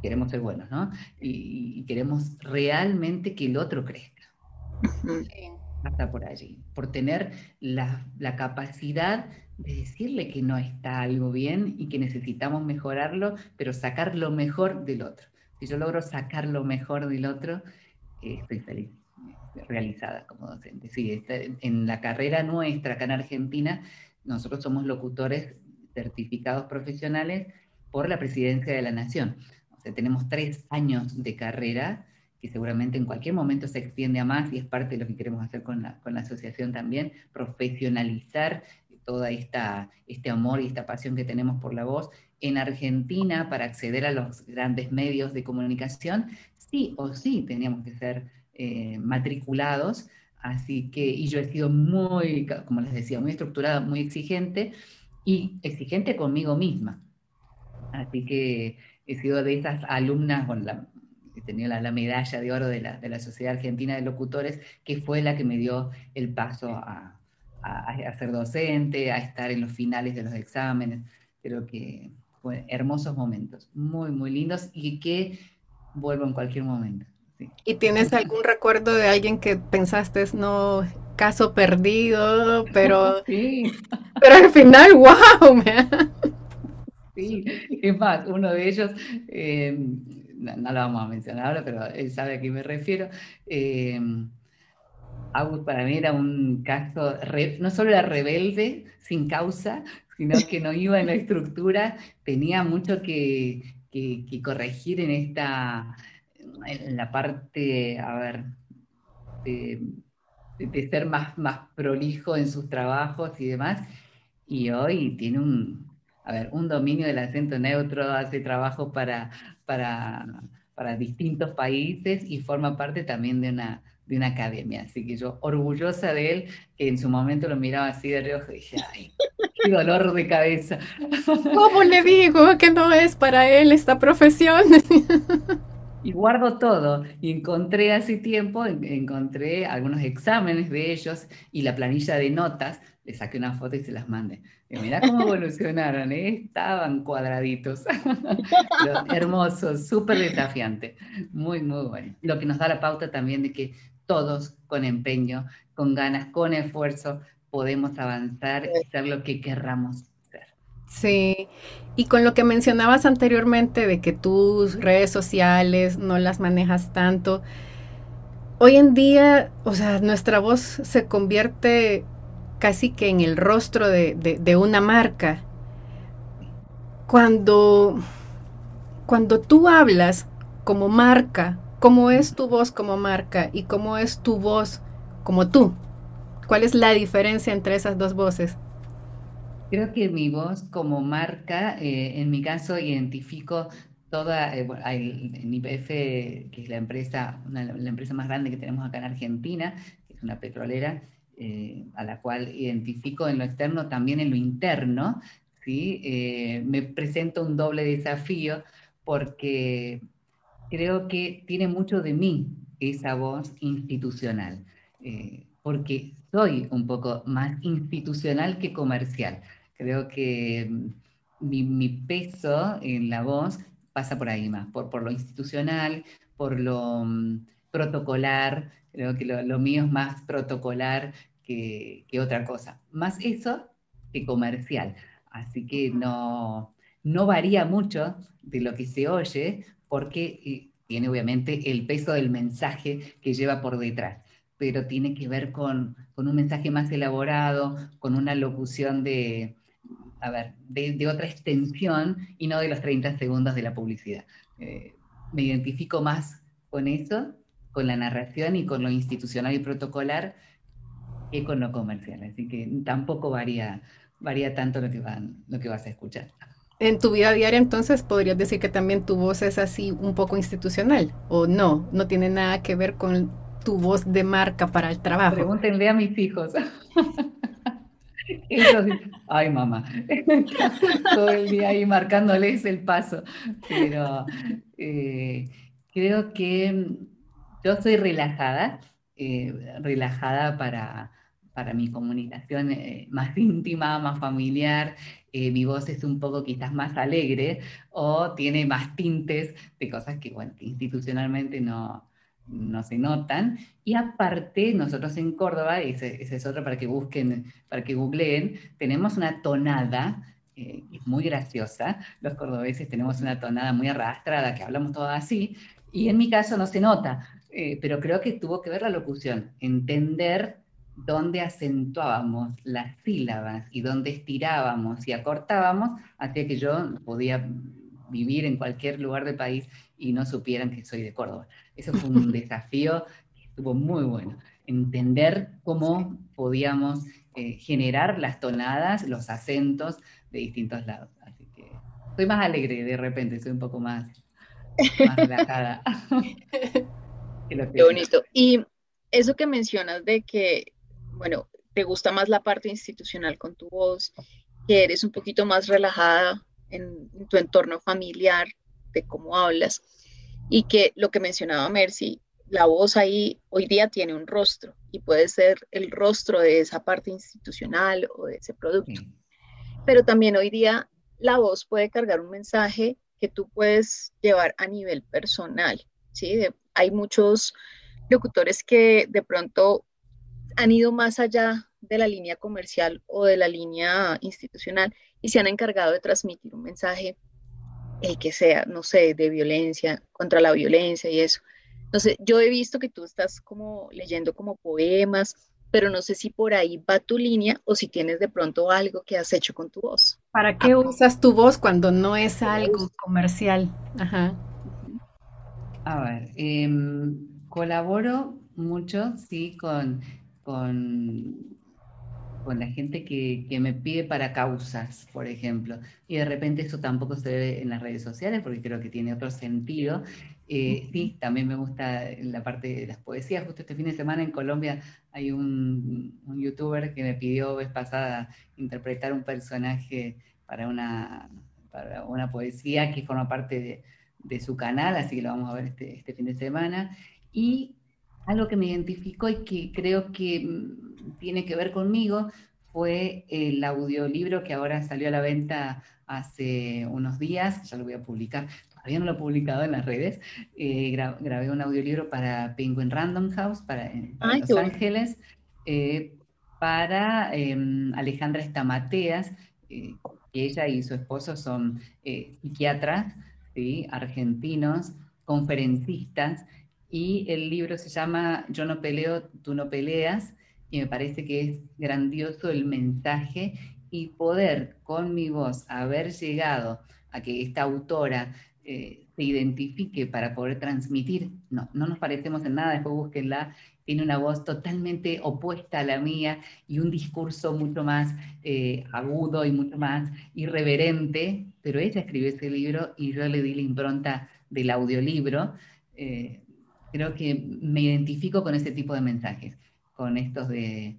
Queremos ser buenos, ¿no? Y, queremos realmente que el otro crezca. Hasta por allí, por tener la, la capacidad de decirle que no está algo bien y que necesitamos mejorarlo, pero sacar lo mejor del otro. Si yo logro sacar lo mejor del otro, eh, estoy feliz, realizada como docente. Sí, este, en la carrera nuestra acá en Argentina, nosotros somos locutores certificados profesionales por la Presidencia de la Nación. O sea, tenemos tres años de carrera que seguramente en cualquier momento se extiende a más y es parte de lo que queremos hacer con la, con la asociación también, profesionalizar toda esta, este amor y esta pasión que tenemos por la voz. En Argentina, para acceder a los grandes medios de comunicación, sí o sí teníamos que ser eh, matriculados, así que, y yo he sido muy, como les decía, muy estructurada, muy exigente y exigente conmigo misma. Así que he sido de esas alumnas, bueno, la, he tenido la, medalla de oro de la, de la Sociedad Argentina de Locutores, que fue la que me dio el paso a, a, ser docente, a estar en los finales de los exámenes. Creo que fue hermosos momentos, muy, muy lindos y que vuelvo en cualquier momento. ¿Y tienes algún recuerdo de alguien que pensaste, no, caso perdido, pero, *laughs* sí. pero al final, *laughs* wow, Sí, es más, uno de ellos, eh, no, lo vamos a mencionar ahora, pero él sabe a qué me refiero. Eh, para mí era un caso, no solo era rebelde, sin causa, sino que no iba en la estructura, tenía mucho que, corregir en esta, en la parte, a ver, de, ser más, más prolijo en sus trabajos y demás, y hoy tiene un, a ver, un dominio del acento neutro, hace trabajo para, para, para distintos países y forma parte también de una de una academia. Así que yo, orgullosa de él, que en su momento lo miraba así de reojo y dije, ay, qué dolor de cabeza. ¿Cómo le digo que no es para él esta profesión? *laughs* Y guardo todo. Y encontré hace tiempo, encontré algunos exámenes de ellos y la planilla de notas. Le saqué una foto y se las mandé. Y mirá cómo evolucionaron, ¿eh? estaban cuadraditos. *laughs* Hermoso, súper desafiante. Muy, muy bueno. Lo que nos da la pauta también de que todos con empeño, con ganas, con esfuerzo, podemos avanzar y ser lo que querramos. Sí, y con lo que mencionabas anteriormente de que tus redes sociales no las manejas tanto, hoy en día, o sea, nuestra voz se convierte casi que en el rostro de, de una marca. Cuando, cuando tú hablas como marca, ¿Cómo es tu voz como marca y cómo es tu voz como tú? ¿Cuál es la diferencia entre esas dos voces? Creo que mi voz como marca, eh, en mi caso, identifico toda, eh, en IPF, que es la empresa, la empresa más grande que tenemos acá en Argentina, que es una petrolera, eh, a la cual identifico en lo externo, también en lo interno, ¿sí? me presento un doble desafío porque creo que tiene mucho de mí esa voz institucional, eh, porque soy un poco más institucional que comercial. Creo que mm, mi, peso en la voz pasa por ahí más, por, por lo institucional, por lo mm, protocolar. Creo que lo, mío es más protocolar que, que, otra cosa. Más eso que comercial. Así que no, no varía mucho de lo que se oye, porque tiene obviamente el peso del mensaje que lleva por detrás, pero tiene que ver con, un mensaje más elaborado, con una locución de, a ver, de, otra extensión y no de los 30 segundos de la publicidad. Eh, me identifico más con eso, con la narración y con lo institucional y protocolar que con lo comercial. Así que tampoco varía, varía tanto lo que, van, lo que vas a escuchar. En tu vida diaria, entonces, podrías decir que también tu voz es así un poco institucional, o no, no tiene nada que ver con tu voz de marca para el trabajo. Pregúntenle a mis hijos. ay mamá, todo el día ahí marcándoles el paso. Pero eh, creo que yo soy relajada, eh, relajada para, para mi comunicación eh, más *laughs* íntima, más familiar. mi voz es un poco quizás más alegre o tiene más tintes de cosas que, bueno, institucionalmente no, no se notan. Y aparte, nosotros en Córdoba, ese, ese es otro para que busquen, para que googleen, tenemos una tonada eh, muy graciosa. Los cordobeses tenemos una tonada muy arrastrada, que hablamos todo así, y en mi caso no se nota, eh, pero creo que tuvo que ver la locución, entender dónde acentuábamos las sílabas y dónde estirábamos y acortábamos, hacía que yo podía vivir en cualquier lugar del país y no supieran que soy de Córdoba. Eso fue un *laughs* desafío que estuvo muy bueno. Entender cómo podíamos eh, generar las tonadas, los acentos de distintos lados. Así que soy más alegre de repente, soy un poco más, relajada. *laughs* *laughs* Qué bonito. Y eso que mencionas de que, bueno, te gusta más la parte institucional con tu voz, que eres un poquito más relajada en, tu entorno familiar, de cómo hablas, y que lo que mencionaba Mercy, la voz ahí hoy día tiene un rostro y puede ser el rostro de esa parte institucional o de ese producto. Pero también hoy día la voz puede cargar un mensaje que tú puedes llevar a nivel personal. ¿sí? hay muchos locutores que de pronto han ido más allá de la línea comercial o de la línea institucional y se han encargado de transmitir un mensaje, el que sea, no sé, de violencia, contra la violencia y eso. Entonces, yo he visto que tú estás como leyendo como poemas, pero no sé si por ahí va tu línea o si tienes de pronto algo que has hecho con tu voz. ¿Para qué usas tu voz cuando no es algo comercial? Ajá. A ver, em, colaboro mucho, sí, con, con con la gente que, que, me pide para causas, por ejemplo. Y de repente eso tampoco se ve en las redes sociales porque creo que tiene otro sentido. Eh, sí, también me gusta la parte de las poesías. Justo este fin de semana en Colombia hay un, un youtuber que me pidió vez pasada interpretar un personaje para una, para una poesía que forma parte de, de su canal, así que lo vamos a ver este, este fin de semana. Y algo que me identificó y que creo que mm, tiene que ver conmigo fue el audiolibro que ahora salió a la venta hace unos días, ya lo voy a publicar, todavía no lo he publicado en las redes, eh, grabé un audiolibro para Penguin Random House, para, Los Ángeles, eh, para em, Alejandra Estamateas, eh, que ella y su esposo son psiquiatras ¿sí? argentinos, conferencistas, y el libro se llama Yo no peleo, tú no peleas, y me parece que es grandioso el mensaje y poder con mi voz haber llegado a que esta autora eh, se identifique para poder transmitir, no, no nos parecemos en nada, después búsquenla, tiene una voz totalmente opuesta a la mía y un discurso mucho más eh, agudo y mucho más irreverente, pero ella escribió ese libro y yo le di la impronta del audiolibro. Eh, creo que me identifico con ese tipo de mensajes, con estos de,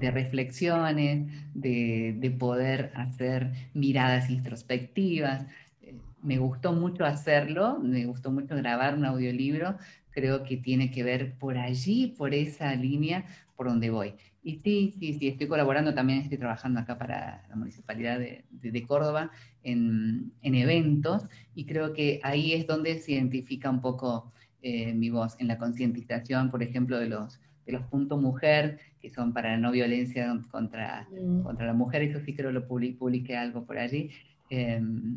reflexiones, de, poder hacer miradas introspectivas. Eh, me gustó mucho hacerlo, me gustó mucho grabar un audiolibro, creo que tiene que ver por allí, por esa línea por donde voy. Y sí, sí, sí, estoy colaborando también, estoy trabajando acá para la Municipalidad de, Córdoba en, en, eventos y creo que ahí es donde se identifica un poco eh, mi voz en la concientización, por ejemplo, de los, de los puntos mujer, que son para la no violencia contra, mm. contra la mujer, eso sí creo lo publiqué, algo por allí. Em,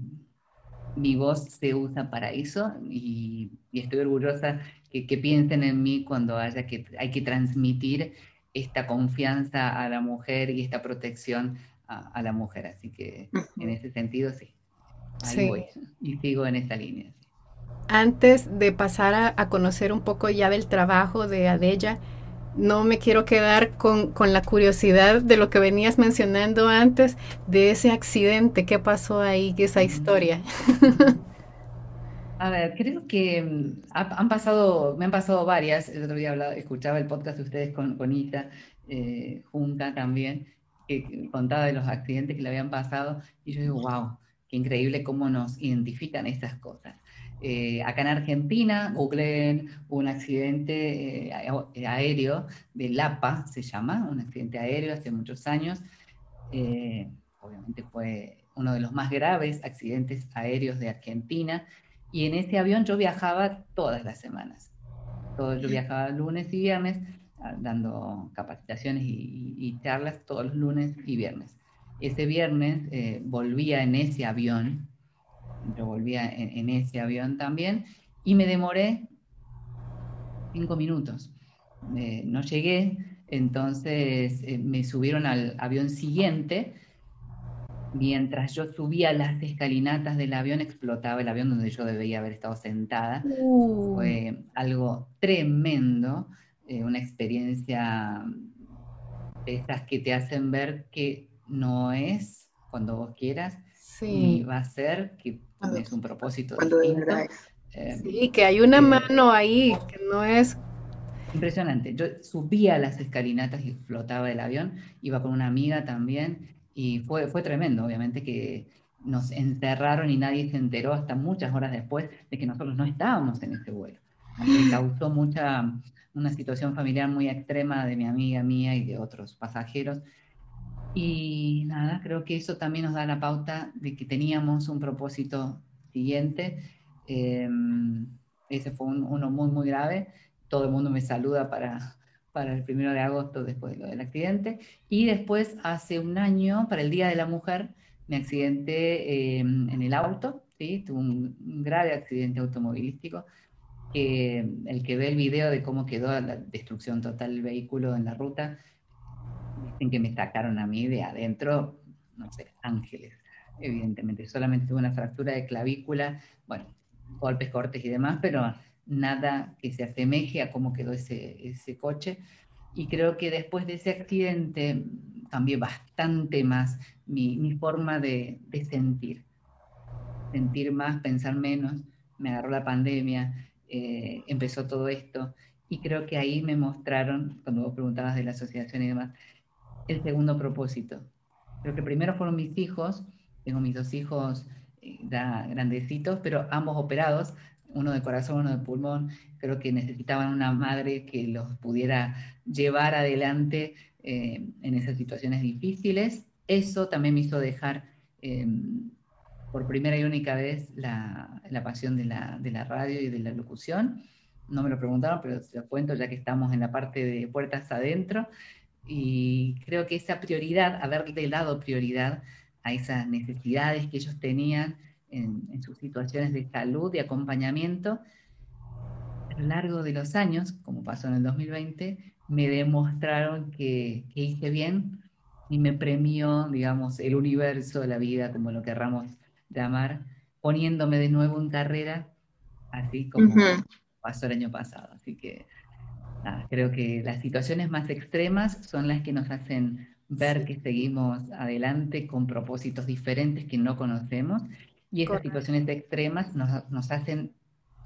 mi voz se usa para eso y, estoy orgullosa que, que, piensen en mí cuando haya que, hay que transmitir esta confianza a la mujer y esta protección a, la mujer. Así que en ese sentido sí. Ahí voy y sigo en esta línea. Antes de pasar a, conocer un poco ya del trabajo de Adella, no me quiero quedar con, con, la curiosidad de lo que venías mencionando antes, de ese accidente, qué pasó ahí, esa historia. A ver, creo que mm, han pasado, me han pasado varias. El otro día hablaba, escuchaba el podcast de ustedes con, con Ita, eh, junta también, que contaba de los accidentes que le habían pasado. Y yo digo, wow, qué increíble cómo nos identifican estas cosas. Eh, acá en Argentina, googleen un accidente eh, aéreo de Lapa, se llama, un accidente aéreo hace muchos años. obviamente fue uno de los más graves accidentes aéreos de Argentina y en ese avión yo viajaba todas las semanas. Todo, yo viajaba lunes y viernes, ah, dando capacitaciones y, charlas todos los lunes y viernes. Ese viernes eh, volvía en ese avión, volvía en, ese avión también, y me demoré cinco minutos. Eh, no llegué, entonces eh, me subieron al avión siguiente mientras yo subía las escalinatas del avión, explotaba el avión donde yo debía haber estado sentada. Uh. Fue algo tremendo, eh, una experiencia de estas que te hacen ver que no es cuando vos quieras, sí. va a ser que es un propósito distinto. Eh, sí, que hay una eh, mano ahí, que no es Impresionante. Yo subía las escalinatas y explotaba el avión, iba con una amiga también y fue, fue tremendo, obviamente, que nos encerraron y nadie se enteró hasta muchas horas después de que nosotros no estábamos en ese vuelo. Me causó mucha, una situación familiar muy extrema de mi amiga mía y de otros pasajeros. Y nada, creo que eso también nos da la pauta de que teníamos un propósito siguiente. Em, ese fue uno muy, muy grave. Todo el mundo me saluda para, para el primero de agosto después de lo del accidente. Y después, hace un año, para el Día de la Mujer, me accidenté eh, en el auto, ¿sí? tuve un, grave accidente automovilístico. Que el que ve el video de cómo quedó la destrucción total del vehículo en la ruta, dicen que me sacaron a mí de adentro, no sé, ángeles, evidentemente. Solamente tuve una fractura de clavícula, bueno, golpes, cortes y demás, pero nada que se asemeje a cómo quedó ese, ese coche. Y creo que después de ese accidente cambié bastante más mi, mi forma de, de, sentir. Sentir más, pensar menos. Me agarró la pandemia, eh, empezó todo esto. Y creo que ahí me mostraron, cuando vos preguntabas de la asociación y demás, el segundo propósito. Creo que primero fueron mis hijos, tengo mis dos hijos eh, grandecitos, pero ambos operados, uno de corazón, uno de pulmón, creo que necesitaban una madre que los pudiera llevar adelante eh, en esas situaciones difíciles. Eso también me hizo dejar em, por primera y única vez la, la pasión de la, de la, radio y de la locución. No me lo preguntaron, pero se lo cuento ya que estamos en la parte de puertas adentro. Y creo que esa prioridad, haberle dado prioridad a esas necesidades que ellos tenían, en, sus situaciones de salud y acompañamiento, a lo largo de los años, como pasó en el 2020, me demostraron que, hice bien y me premió, digamos, el universo, la vida, como lo querramos llamar, poniéndome de nuevo en carrera, así como pasó el año pasado. Así que creo que las situaciones más extremas son las que nos hacen ver que seguimos adelante con propósitos diferentes que no conocemos y estas situaciones extremas nos, nos, hacen,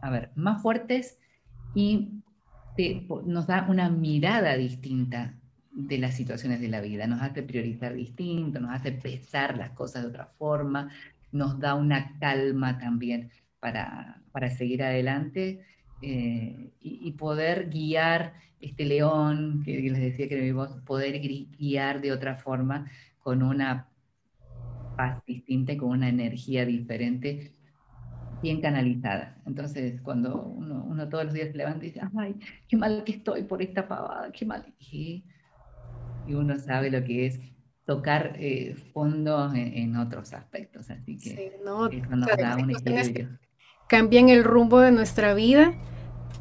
a ver, más fuertes y nos da una mirada distinta de las situaciones de la vida, nos hace priorizar distinto, nos hace pesar las cosas de otra forma, nos da una calma también para, para seguir adelante eh, y, poder guiar este león, que les decía que vos, poder guiar de otra forma con una paz distinta y con una energía diferente, bien canalizada. Entonces, cuando uno, todos los días se levanta y dice, ay, qué mal que estoy por esta pavada, qué mal. Y, uno sabe lo que es tocar eh, fondo en, otros aspectos. Así que no, eso nos da un equilibrio. Cambian el rumbo de nuestra vida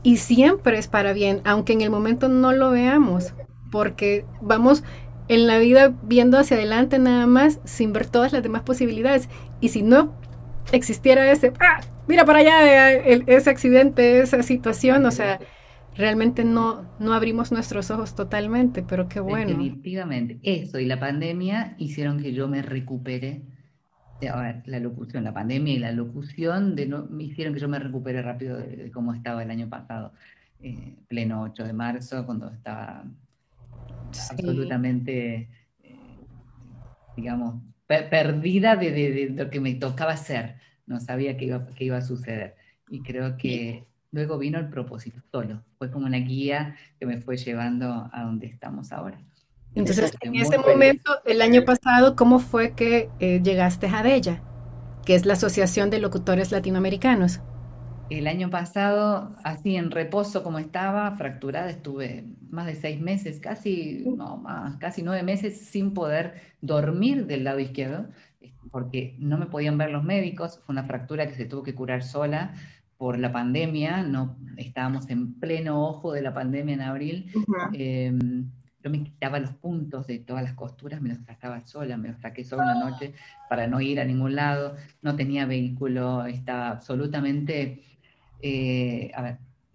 y siempre es para bien, aunque en el momento no lo veamos, porque vamos en la vida viendo hacia adelante nada más, sin ver todas las demás posibilidades. Y si no existiera ese, ¡ah! mira para allá ese accidente, esa situación, o sea, realmente no, no abrimos nuestros ojos totalmente, pero qué bueno. Definitivamente, eso y la pandemia hicieron que yo me recupere. A ver, la locución, la pandemia y la locución de no, me hicieron que yo me recupere rápido de, cómo estaba el año pasado, eh, pleno 8 de marzo, cuando estaba absolutamente, eh, digamos, perdida de, de, lo que me tocaba hacer. No sabía qué iba, qué iba a suceder. Y creo que luego vino el propósito solo. Fue como una guía que me fue llevando a donde estamos ahora. Entonces, en ese momento, el año pasado, ¿cómo fue que eh, llegaste a Della, que es la Asociación de Locutores Latinoamericanos? El año pasado, así en reposo como estaba, fracturada, estuve más de seis meses, casi, no más, casi nueve meses sin poder dormir del lado izquierdo, porque no me podían ver los médicos, fue una fractura que se tuvo que curar sola por la pandemia, no estábamos en pleno ojo de la pandemia en abril. Yo me quitaba los puntos de todas las costuras, me los sacaba sola, me los saqué sola una noche para no ir a ningún lado, no tenía vehículo, estaba absolutamente eh,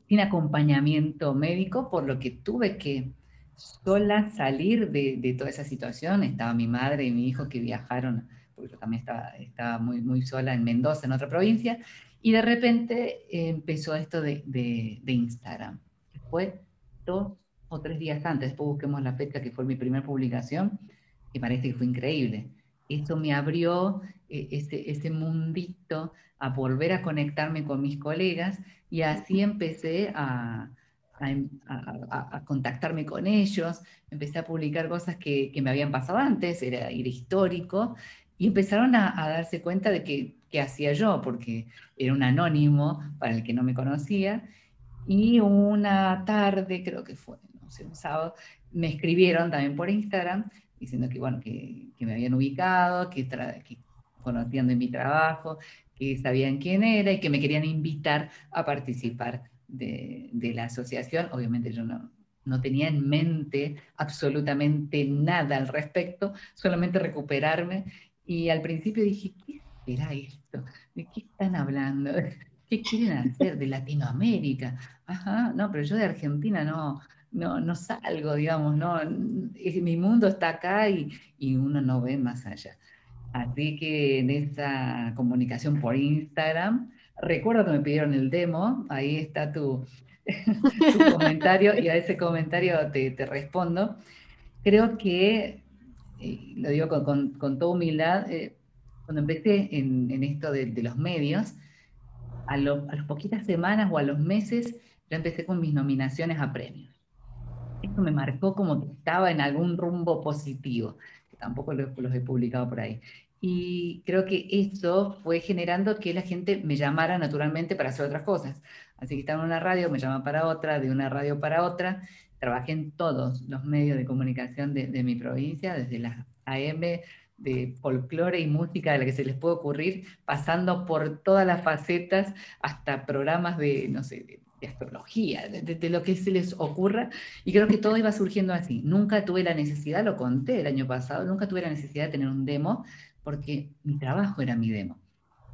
sin acompañamiento médico, por lo que tuve que sola salir de, toda esa situación. Estaba mi madre y mi hijo que viajaron, porque yo también estaba, muy, sola en Mendoza, en otra provincia, y de repente eh, empezó esto de, de, Instagram. Fue dos o tres días antes, después busquemos la fecha que fue mi primera publicación, y parece que fue increíble. Eso me abrió eh, ese, ese mundito a volver a conectarme con mis colegas y así empecé a, a, contactarme con ellos, empecé a publicar cosas que, que, me habían pasado antes, era, ir histórico, y empezaron a, darse cuenta de que, qué hacía yo, porque era un anónimo para el que no me conocía, y una tarde, creo que fue, un sábado, me escribieron también por Instagram diciendo que, bueno, que, que me habían ubicado, que, que conocían de mi trabajo, que sabían quién era y que me querían invitar a participar de, la asociación. Obviamente yo no, no tenía en mente absolutamente nada al respecto, solamente recuperarme. Y al principio dije, ¿qué será esto? ¿De qué están hablando? ¿Qué quieren hacer de Latinoamérica? Ajá, no, pero yo de Argentina no, no, no salgo, digamos, no, mi mundo está acá y, y uno no ve más allá. Así que en esa comunicación por Instagram, recuerdo que me pidieron el demo, ahí está tu, *laughs* comentario y a ese comentario te, respondo. Creo que, lo digo con, toda humildad, eh, cuando empecé en, esto de, los medios, a, a las poquitas semanas o a los meses ya empecé con mis nominaciones a premios. Esto me marcó como que estaba en algún rumbo positivo tampoco los, he publicado por ahí. Y creo que eso fue generando que la gente me llamara naturalmente para hacer otras cosas. Así que estaba en una radio, me llama para otra, de una radio para otra. Trabajé en todos los medios de comunicación de, de mi provincia, desde las AM de folclore y música de la que se les puede ocurrir, pasando por todas las facetas hasta programas de, no sé, de de astrología, de, lo que se les ocurra, y creo que todo iba surgiendo así. Nunca tuve la necesidad, lo conté el año pasado, nunca tuve la necesidad de tener un demo, porque mi trabajo era mi demo.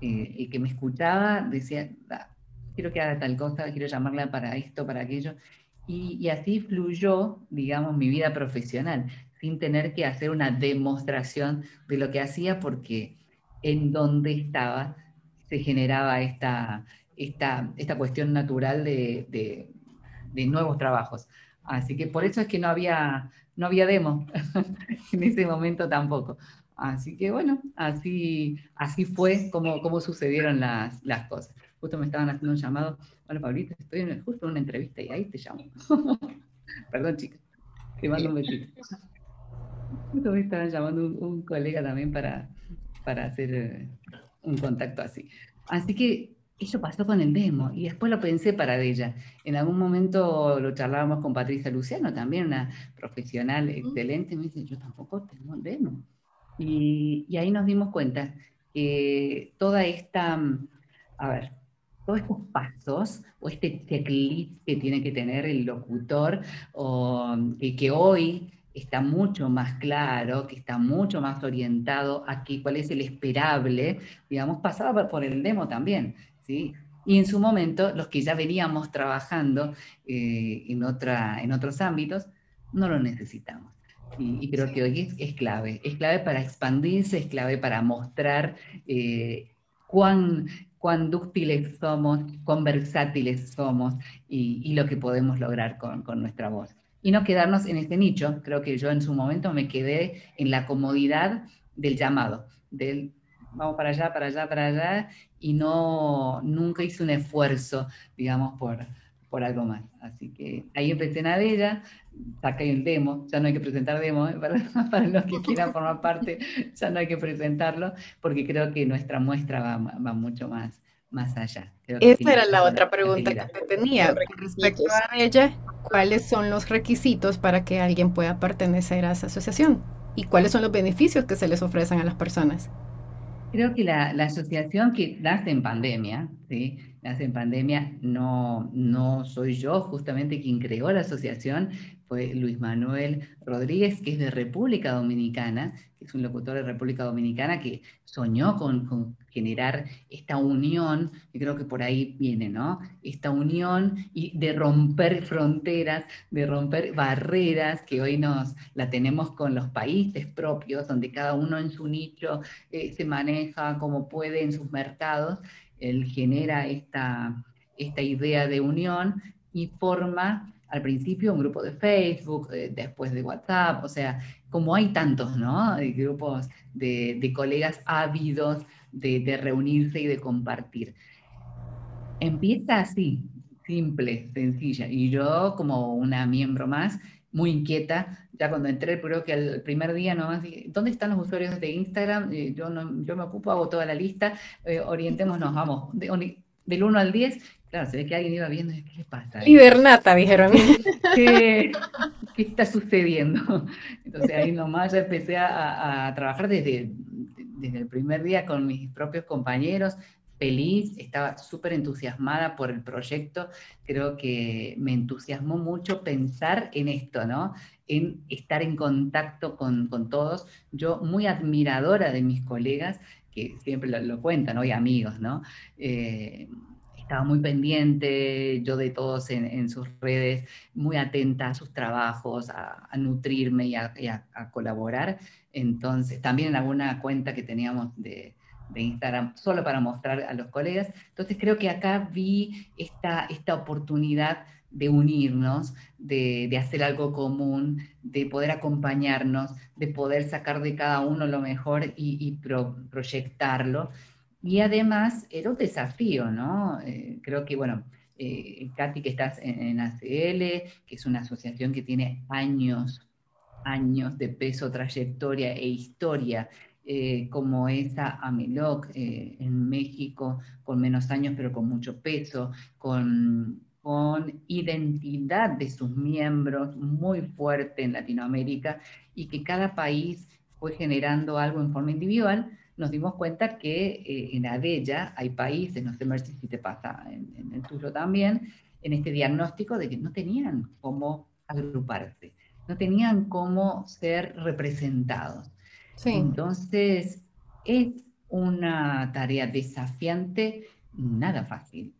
Eh, el que me escuchaba decía, ah, quiero que haga tal cosa, quiero llamarla para esto, para aquello, y, y así fluyó, digamos, mi vida profesional, sin tener que hacer una demostración de lo que hacía, porque en donde estaba se generaba esta esta, esta cuestión natural de, de, nuevos trabajos. Así que por eso es que no había, no había demo *laughs* en ese momento tampoco. Así que bueno, así, así fue como, como sucedieron las, las cosas. Justo me estaban haciendo un llamado. Bueno, Pablito, estoy en, justo en una entrevista y ahí te llamo. *laughs* Perdón, chicas. Te mando un besito. Justo me estaban llamando un, colega también para, para hacer eh, un contacto así. Así que eso pasó con el demo y después lo pensé para ella. En algún momento lo charlábamos con Patricia Luciano, también una profesional excelente, me dice, yo tampoco tengo un demo. Y, ahí nos dimos cuenta que toda esta, a ver, todos estos pasos o este checklist que tiene que tener el locutor o que, que hoy está mucho más claro, que está mucho más orientado a cuál es el esperable, digamos, pasaba por el demo también, ¿sí? Y en su momento, los que ya veníamos trabajando eh, en, otra, en otros ámbitos, no lo necesitamos. Y, creo que hoy es, clave, es clave para expandirse, es clave para mostrar eh, cuán, cuán dúctiles somos, cuán versátiles somos y, lo que podemos lograr con, con nuestra voz. Y no quedarnos en este nicho, creo que yo en su momento me quedé en la comodidad del llamado, del vamos para allá, para allá, para allá, y no, nunca hice un esfuerzo, digamos, por, por algo más. Así que ahí empecé en Adella, saqué el demo, ya no hay que presentar demo, ¿eh? *laughs* para, los que quieran formar parte, ya no hay que presentarlo, porque creo que nuestra muestra va, va mucho más, más allá. Esa era la otra pregunta que tenía respecto a ella. ¿Cuáles son los requisitos para que alguien pueda pertenecer a esa asociación? ¿Y cuáles son los beneficios que se les ofrecen a las personas? Creo que la, asociación que nace en pandemia, ¿sí? nace en pandemia, no, no soy yo justamente quien creó la asociación, fue Luis Manuel Rodríguez, que es de República Dominicana, que es un locutor de República Dominicana que soñó con, generar esta unión, y creo que por ahí viene, ¿no? Esta unión y de romper fronteras, de romper barreras que hoy nos la tenemos con los países propios, donde cada uno en su nicho eh, se maneja como puede en sus mercados él genera esta, esta idea de unión y forma al principio un grupo de Facebook, eh, después de WhatsApp, o sea, como hay tantos, ¿no? grupos de, colegas ávidos de, reunirse y de compartir. Empieza así, simple, sencilla, y yo como una miembro más, muy inquieta, ya cuando entré, creo que el primer día nomás, ¿dónde están los usuarios de Instagram? Eh, yo, no, yo me ocupo, hago toda la lista, eh, orientémonos, vamos, del 1 al 10, claro, se ve que alguien iba viendo, ¿qué le pasa? Hibernata, dijeron. *laughs* ¿Qué, ¿Qué, está sucediendo? Entonces ahí nomás ya empecé a, a trabajar desde, desde el primer día con mis propios compañeros, feliz, estaba súper entusiasmada por el proyecto. Creo que me entusiasmó mucho pensar en esto, ¿no? En estar en contacto con, todos. Yo muy admiradora de mis colegas, que siempre lo, cuentan, ¿no? Y amigos, ¿no? Eh, estaba muy pendiente yo de todos en, sus redes, muy atenta a sus trabajos, a, nutrirme y a, colaborar. Entonces, también en alguna cuenta que teníamos de, de Instagram solo para mostrar a los colegas. Entonces creo que acá vi esta, esta oportunidad de unirnos, de, hacer algo común, de poder acompañarnos, de poder sacar de cada uno lo mejor y, proyectarlo. Y además era un desafío, ¿no? Eh, creo que, bueno, eh, Katy, que estás en, en, ACL, que es una asociación que tiene años, años de peso, trayectoria e historia eh, como esa Ameloc eh, en México, con menos años pero con mucho peso, con, con identidad de sus miembros muy fuerte en Latinoamérica y que cada país fue generando algo en forma individual, nos dimos cuenta que eh, en Adella hay países, no sé si te pasa en, en, el tuyo también, en este diagnóstico de que no tenían cómo agruparse, no tenían cómo ser representados. Entonces, es una tarea desafiante, nada fácil,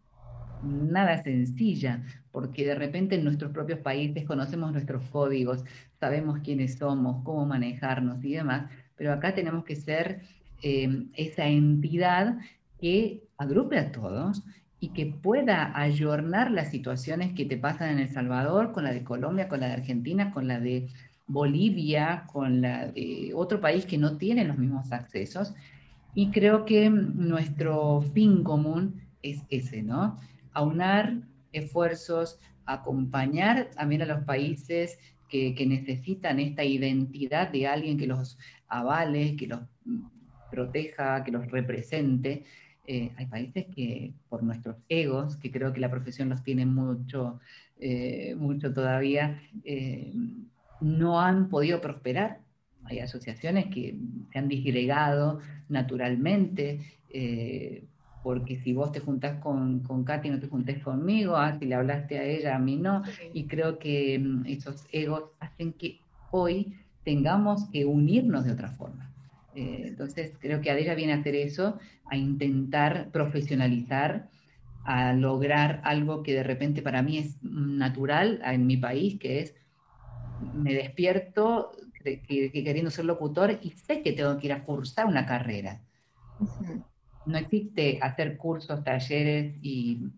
nada sencilla, porque de repente en nuestros propios países conocemos nuestros códigos, sabemos quiénes somos, cómo manejarnos y demás, pero acá tenemos que ser eh, esa entidad que agrupe a todos y que pueda ayornar las situaciones que te pasan en El Salvador, con la de Colombia, con la de Argentina, con la de Bolivia, con la de otro país que no tiene los mismos accesos. Y creo que nuestro fin común es ese, ¿no? Aunar esfuerzos, acompañar también a los países que, necesitan esta identidad de alguien que los avale, que los proteja, que los represente. Eh, hay países que por nuestros egos, que creo que la profesión los tiene mucho, eh, mucho todavía, eh, no han podido prosperar. Hay asociaciones que se han disgregado naturalmente, porque si vos te juntás con, con Katy no te juntés conmigo, ah, si le hablaste a ella, a mí no, y creo que mm, esos egos hacen que hoy tengamos que unirnos de otra forma. Eh, entonces, creo que Adela viene a hacer eso, a intentar profesionalizar, a lograr algo que de repente para mí es natural en mi país, que es, me despierto queriendo ser locutor y sé que tengo que ir a cursar una carrera. No existe hacer cursos, talleres y,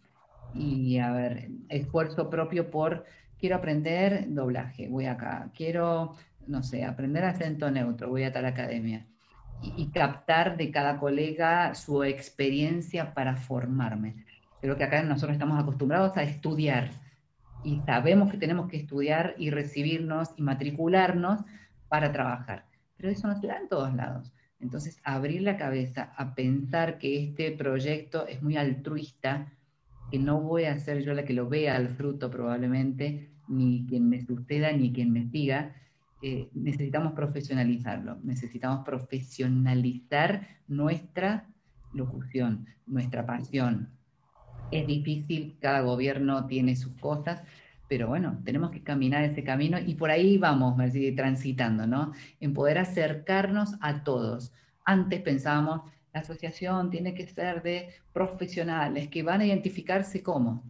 y, a ver, esfuerzo propio por, quiero aprender doblaje, voy acá, quiero, no sé, aprender acento neutro, voy a tal academia y, captar de cada colega su experiencia para formarme. Creo que acá nosotros estamos acostumbrados a estudiar y sabemos que tenemos que estudiar y recibirnos y matricularnos para trabajar. Pero eso no se da en todos lados. Entonces, abrir la cabeza a pensar que este proyecto es muy altruista, que no voy a ser yo la que lo vea al fruto probablemente, ni quien me suceda, ni quien me siga, eh, necesitamos profesionalizarlo, necesitamos profesionalizar nuestra locución, nuestra pasión. Es difícil, cada gobierno tiene sus cosas, pero bueno, tenemos que caminar ese camino y por ahí vamos, transitando, ¿no? En poder acercarnos a todos. Antes pensábamos, la asociación tiene que ser de profesionales que van a identificarse como.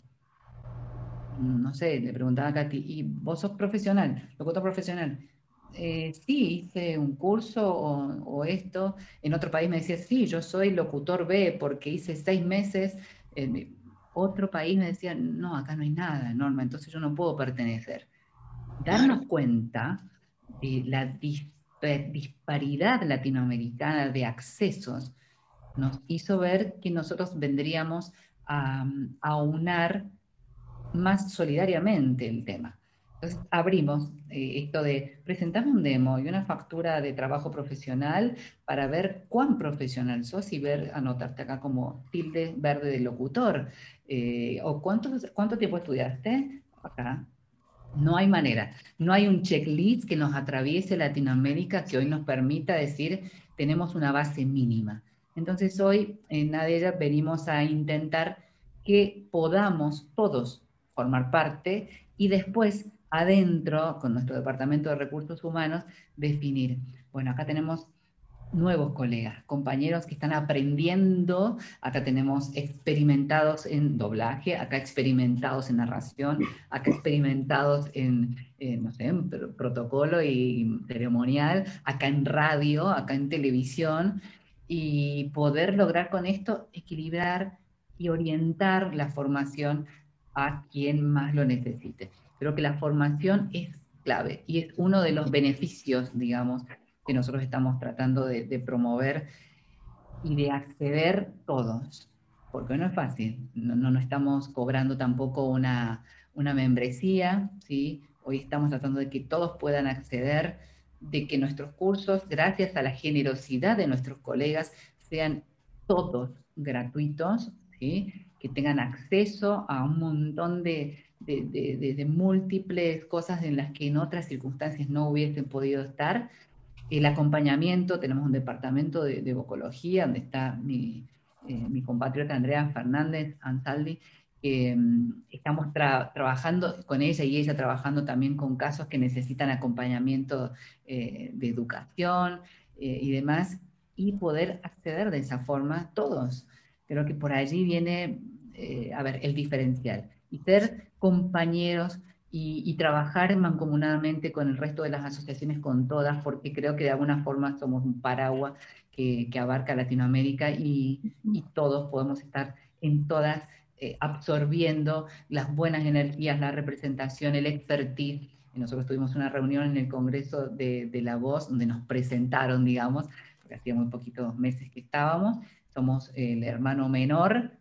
No sé, le preguntaba a Katy, ¿y vos sos profesional, locutor profesional? Eh, sí, hice un curso o, esto. En otro país me decía, sí, yo soy locutor B porque hice seis meses. En otro país me decía, no, acá no hay nada, Norma, entonces yo no puedo pertenecer. Darnos cuenta de la disparidad latinoamericana de accesos nos hizo ver que nosotros vendríamos a, a unar más solidariamente el tema. Entonces abrimos eh, esto de presentame un demo y una factura de trabajo profesional para ver cuán profesional sos y ver, anotarte acá como tilde verde de locutor. Eh, o cuánto, cuánto tiempo estudiaste acá. No hay manera, no hay un checklist que nos atraviese Latinoamérica que hoy nos permita decir tenemos una base mínima. Entonces hoy en Nadella venimos a intentar que podamos todos formar parte y después adentro, con nuestro Departamento de Recursos Humanos, definir, bueno, acá tenemos nuevos colegas, compañeros que están aprendiendo, acá tenemos experimentados en doblaje, acá experimentados en narración, acá experimentados en, no sé, protocolo y ceremonial, acá en radio, acá en televisión, y poder lograr con esto equilibrar y orientar la formación a quien más lo necesite. Creo que la formación es clave y es uno de los beneficios, digamos, que nosotros estamos tratando de, promover y de acceder todos, porque no es fácil, no, no, estamos cobrando tampoco una, una membresía, ¿sí? hoy estamos tratando de que todos puedan acceder, de que nuestros cursos, gracias a la generosidad de nuestros colegas, sean todos gratuitos, ¿sí? que tengan acceso a un montón de, de, múltiples cosas en las que en otras circunstancias no hubiesen podido estar. El acompañamiento, tenemos un departamento de, de vocología donde está mi, eh, mi compatriota Andrea Fernández Ansaldi, mm, estamos trabajando con ella y ella trabajando también con casos que necesitan acompañamiento eh, de educación eh, y demás, y poder acceder de esa forma todos. Creo que por allí viene, a ver, el diferencial y ser compañeros y, trabajar mancomunadamente con el resto de las asociaciones, con todas, porque creo que de alguna forma somos un paraguas que, abarca Latinoamérica y, todos podemos estar en todas eh, absorbiendo las buenas energías, la representación, el expertise. nosotros tuvimos una reunión en el Congreso de, de La Voz, donde nos presentaron, digamos, porque hacía muy poquitos meses que estábamos, somos el hermano menor,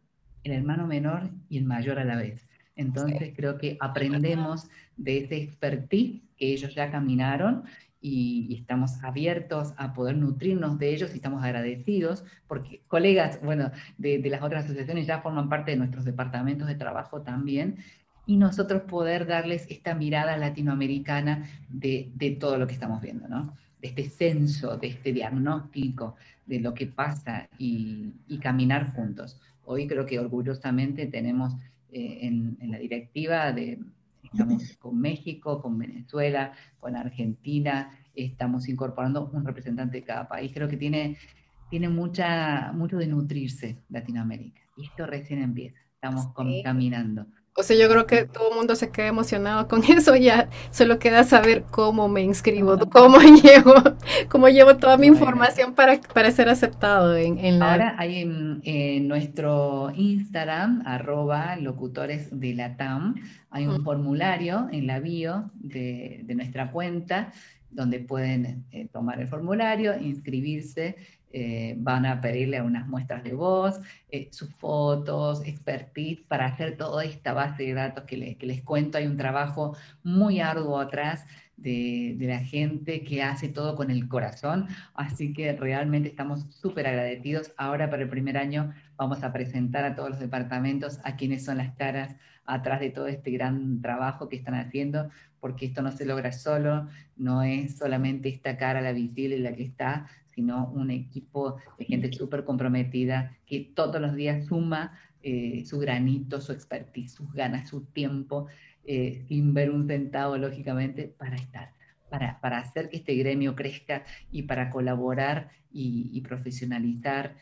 el hermano menor y el mayor a la vez. Entonces creo que aprendemos de ese expertise que ellos ya caminaron y, estamos abiertos a poder nutrirnos de ellos y estamos agradecidos porque colegas, bueno, de, las otras asociaciones ya forman parte de nuestros departamentos de trabajo también y nosotros poder darles esta mirada latinoamericana de, todo lo que estamos viendo, ¿no? De este censo, de este diagnóstico de lo que pasa y caminar juntos. Hoy creo que orgullosamente tenemos eh, en, la directiva de Estamos con México, con Venezuela, con Argentina, estamos incorporando un representante de cada país. Creo que tiene, tiene mucha, mucho de nutrirse Latinoamérica. Y esto recién empieza, estamos caminando. O sea, yo creo que todo el mundo se queda emocionado con *laughs* eso, ya solo queda saber cómo me inscribo, cómo *laughs* llevo, cómo llevo toda mi información para, para ser aceptado en, en la... Ahora hay en, nuestro Instagram, arroba locutores de la TAM, hay un formulario en la bio de, de nuestra cuenta donde pueden eh, tomar el formulario, inscribirse eh, van a pedirle unas muestras de voz, eh, sus fotos, expertise, para hacer toda esta base de datos que, les cuento. Hay un trabajo muy arduo atrás de, la gente que hace todo con el corazón, así que realmente estamos súper agradecidos. Ahora para el primer año vamos a presentar a todos los departamentos a quienes son las caras atrás de todo este gran trabajo que están haciendo, porque esto no se logra solo, no es solamente esta cara la visible la que está, sino un equipo de gente súper comprometida que todos los días suma eh, su granito, su expertise, sus ganas, su tiempo, eh, sin ver un centavo, lógicamente, para estar, para, para, hacer que este gremio crezca y para colaborar y, profesionalizar.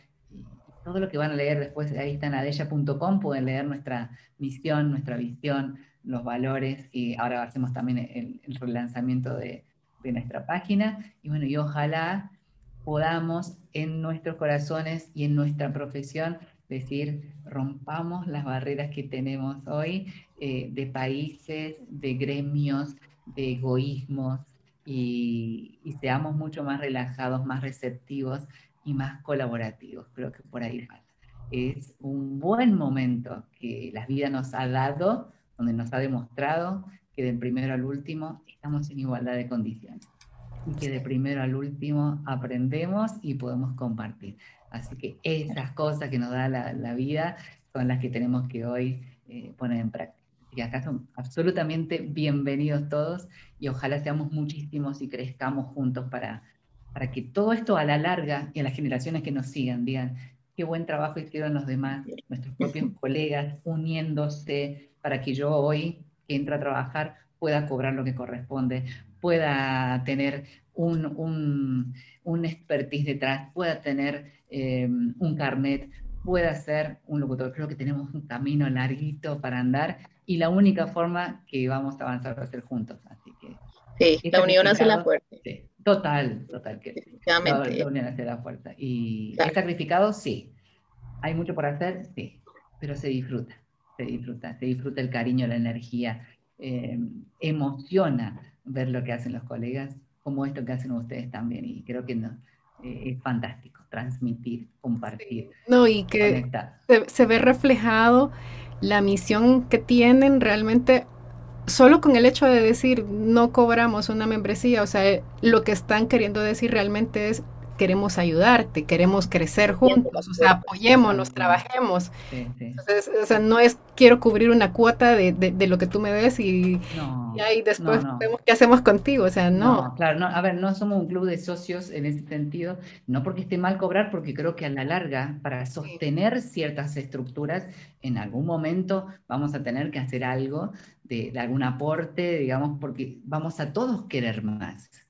todo lo que van a leer después, ahí está en adella.com, pueden leer nuestra misión, nuestra visión, los valores, y ahora hacemos también el, el relanzamiento de, de nuestra página. Y bueno, y ojalá podamos en nuestros corazones y en nuestra profesión decir, rompamos las barreras que tenemos hoy eh, de países, de gremios, de egoísmos y, seamos mucho más relajados, más receptivos y más colaborativos. Creo que por ahí Es un buen momento que la vida nos ha dado, donde nos ha demostrado que del primero al último estamos en igualdad de condiciones y que de primero al último aprendemos y podemos compartir. Así que esas cosas que nos da la, vida son las que tenemos que hoy eh, poner en práctica. Y acá son absolutamente bienvenidos todos y ojalá seamos muchísimos y crezcamos juntos para, para que todo esto a la larga y a las generaciones que nos sigan digan qué buen trabajo hicieron los demás, nuestros propios *laughs* colegas, uniéndose para que yo hoy que entro a trabajar pueda cobrar lo que corresponde, pueda tener un, un, expertise detrás, pueda tener eh, un carnet, pueda ser un locutor. Creo que tenemos un camino larguito para andar y la única forma que vamos a avanzar va a ser juntos. Así que, sí, la unión hace la fuerza. total, total. Que la, la, unión hace la fuerza. Y claro. sacrificado, sí. Hay mucho por hacer, sí, pero se disfruta, se disfruta, se disfruta el cariño, la energía, eh, emociona ver lo que hacen los colegas, como esto que hacen ustedes también, y creo que no, eh, es fantástico transmitir, compartir. No, y que se, ve reflejado la misión que tienen realmente solo con el hecho de decir no cobramos una membresía, o sea, lo que están queriendo decir realmente es queremos ayudarte, queremos crecer juntos, o sea, apoyémonos, trabajemos. Entonces, o sea, no es quiero cubrir una cuota de, de, lo que tú me des y, ahí después vemos qué hacemos contigo, o sea, no. claro, no, a ver, no somos un club de socios en ese sentido, no porque esté mal cobrar, porque creo que a la larga, para sostener ciertas estructuras, en algún momento vamos a tener que hacer algo de, de algún aporte, digamos, porque vamos a todos querer más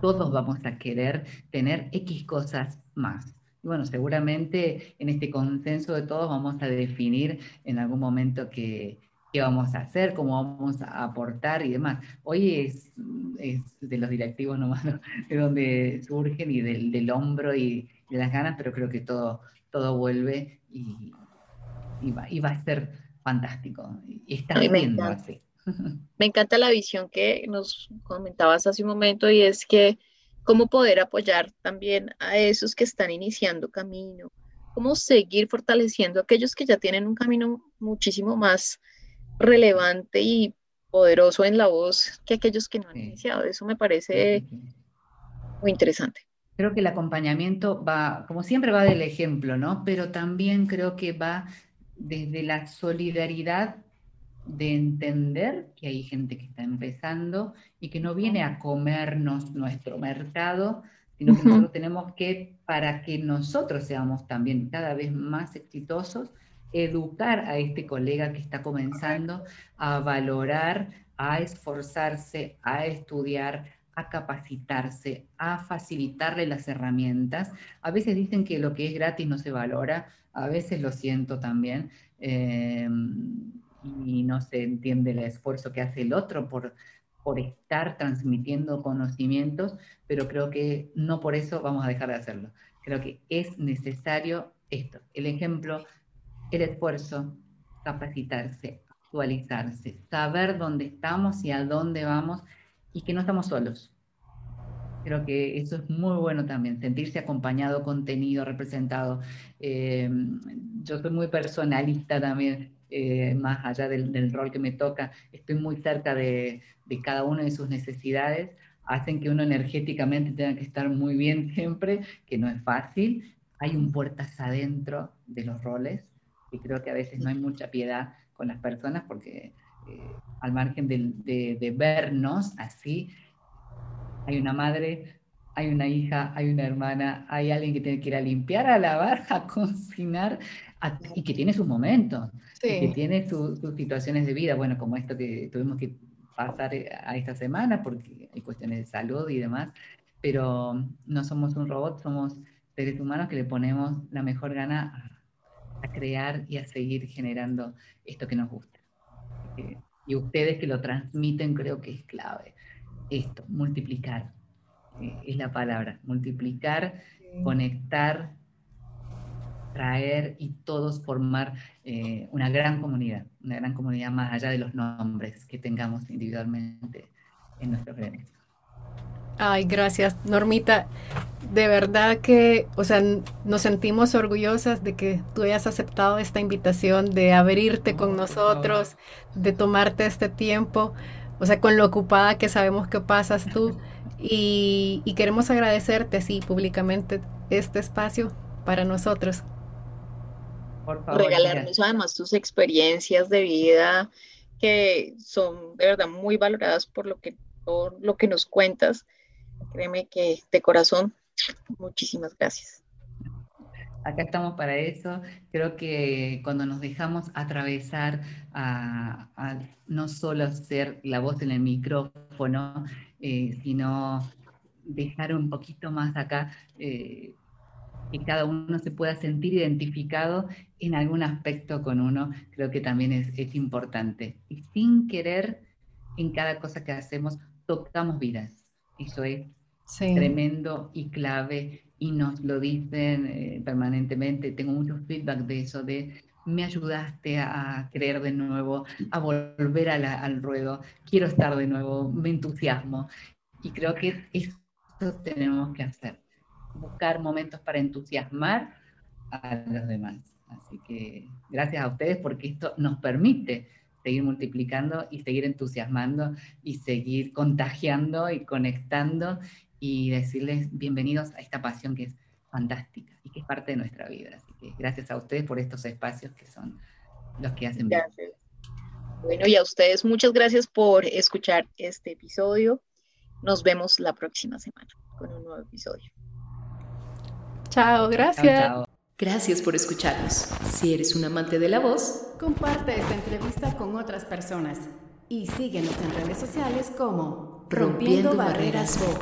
todos vamos a querer tener X cosas más. Y bueno, seguramente en este consenso de todos vamos a definir en algún momento qué, qué vamos a hacer, cómo vamos a aportar y demás. Hoy es, es de los directivos nomás, de donde surgen y del, del, hombro y de las ganas, pero creo que todo, todo vuelve y, y, va, y va a ser fantástico. Y está viendo así. Me encanta la visión que nos comentabas hace un momento y es que cómo poder apoyar también a esos que están iniciando camino, cómo seguir fortaleciendo a aquellos que ya tienen un camino muchísimo más relevante y poderoso en la voz que aquellos que no han iniciado. Eso me parece muy interesante. Creo que el acompañamiento va, como siempre, va del ejemplo, ¿no? Pero también creo que va desde la solidaridad de entender que hay gente que está empezando y que no viene a comernos nuestro mercado, sino que nosotros tenemos que, para que nosotros seamos también cada vez más exitosos, educar a este colega que está comenzando a valorar, a esforzarse, a estudiar, a capacitarse, a facilitarle las herramientas. A veces dicen que lo que es gratis no se valora, a veces lo siento también, eh, y no se entiende el esfuerzo que hace el otro por, por estar transmitiendo conocimientos, pero creo que no por eso vamos a dejar de hacerlo. Creo que es necesario esto, el ejemplo, el esfuerzo, capacitarse, actualizarse, saber dónde estamos y a dónde vamos y que no estamos solos. Creo que eso es muy bueno también, sentirse acompañado, contenido, representado. Eh, yo soy muy personalista también, eh, más allá del, rol que me toca, estoy muy cerca de, de, cada una de sus necesidades, hacen que uno energéticamente tenga que estar muy bien siempre, que no es fácil. Hay un puertas adentro de los roles, y creo que a veces no hay mucha piedad con las personas porque eh, al margen de, vernos así, hay una madre, hay una hija, hay una hermana, hay alguien que tiene que ir a limpiar, a lavar, *laughs* a cocinar, y que tiene sus momentos, que tiene sus situaciones de vida, bueno, como esto que tuvimos que pasar eh, a esta semana, porque hay cuestiones de salud y demás, pero no somos un robot, somos seres humanos que le ponemos la mejor gana a, a crear y a seguir generando esto que nos gusta. Y ustedes que lo transmiten creo que es clave. Esto, multiplicar, eh, es la palabra, multiplicar, conectar, traer y todos formar eh, una gran comunidad, una gran comunidad más allá de los nombres que tengamos individualmente en nuestros gremios. Ay, gracias, Normita. De verdad que, o sea, nos sentimos orgullosas de que tú hayas aceptado esta invitación, de abrirte con nosotros, de tomarte este tiempo, o sea, con lo ocupada que sabemos que pasas tú. *laughs* Y, queremos agradecerte así públicamente este espacio para nosotros. Por favor, Regalarnos además tus experiencias de vida que son de verdad muy valoradas por lo que, por lo que nos cuentas Créeme que de corazón, muchísimas gracias. Acá estamos para eso. Creo que cuando nos dejamos atravesar a, no solo ser la voz en el micrófono, eh, sino dejar un poquito más acá eh, que cada uno se pueda sentir identificado en algún aspecto con uno, creo que también es, es importante. Y sin querer, en cada cosa que hacemos, tocamos vidas. Eso es tremendo y clave y nos lo dicen eh, permanentemente. Tengo mucho feedback de eso, de me ayudaste a creer de nuevo, a volver al ruedo, quiero estar de nuevo, me entusiasmo. Y creo que eso tenemos que hacer, buscar momentos para entusiasmar a los demás. Así que gracias a ustedes porque esto nos permite seguir multiplicando y seguir entusiasmando y seguir contagiando y conectando y decirles bienvenidos a esta pasión que es fantástica y que es parte de nuestra vida. Que gracias a ustedes por estos espacios que son los que hacen. Gracias. Bueno, y a ustedes muchas gracias por escuchar este episodio. Nos vemos la próxima semana con un nuevo episodio. Chao, gracias. Gracias por escucharnos. Si eres un amante de la voz, comparte esta entrevista con otras personas y síguenos en redes sociales como Rompiendo, Barreras Voz.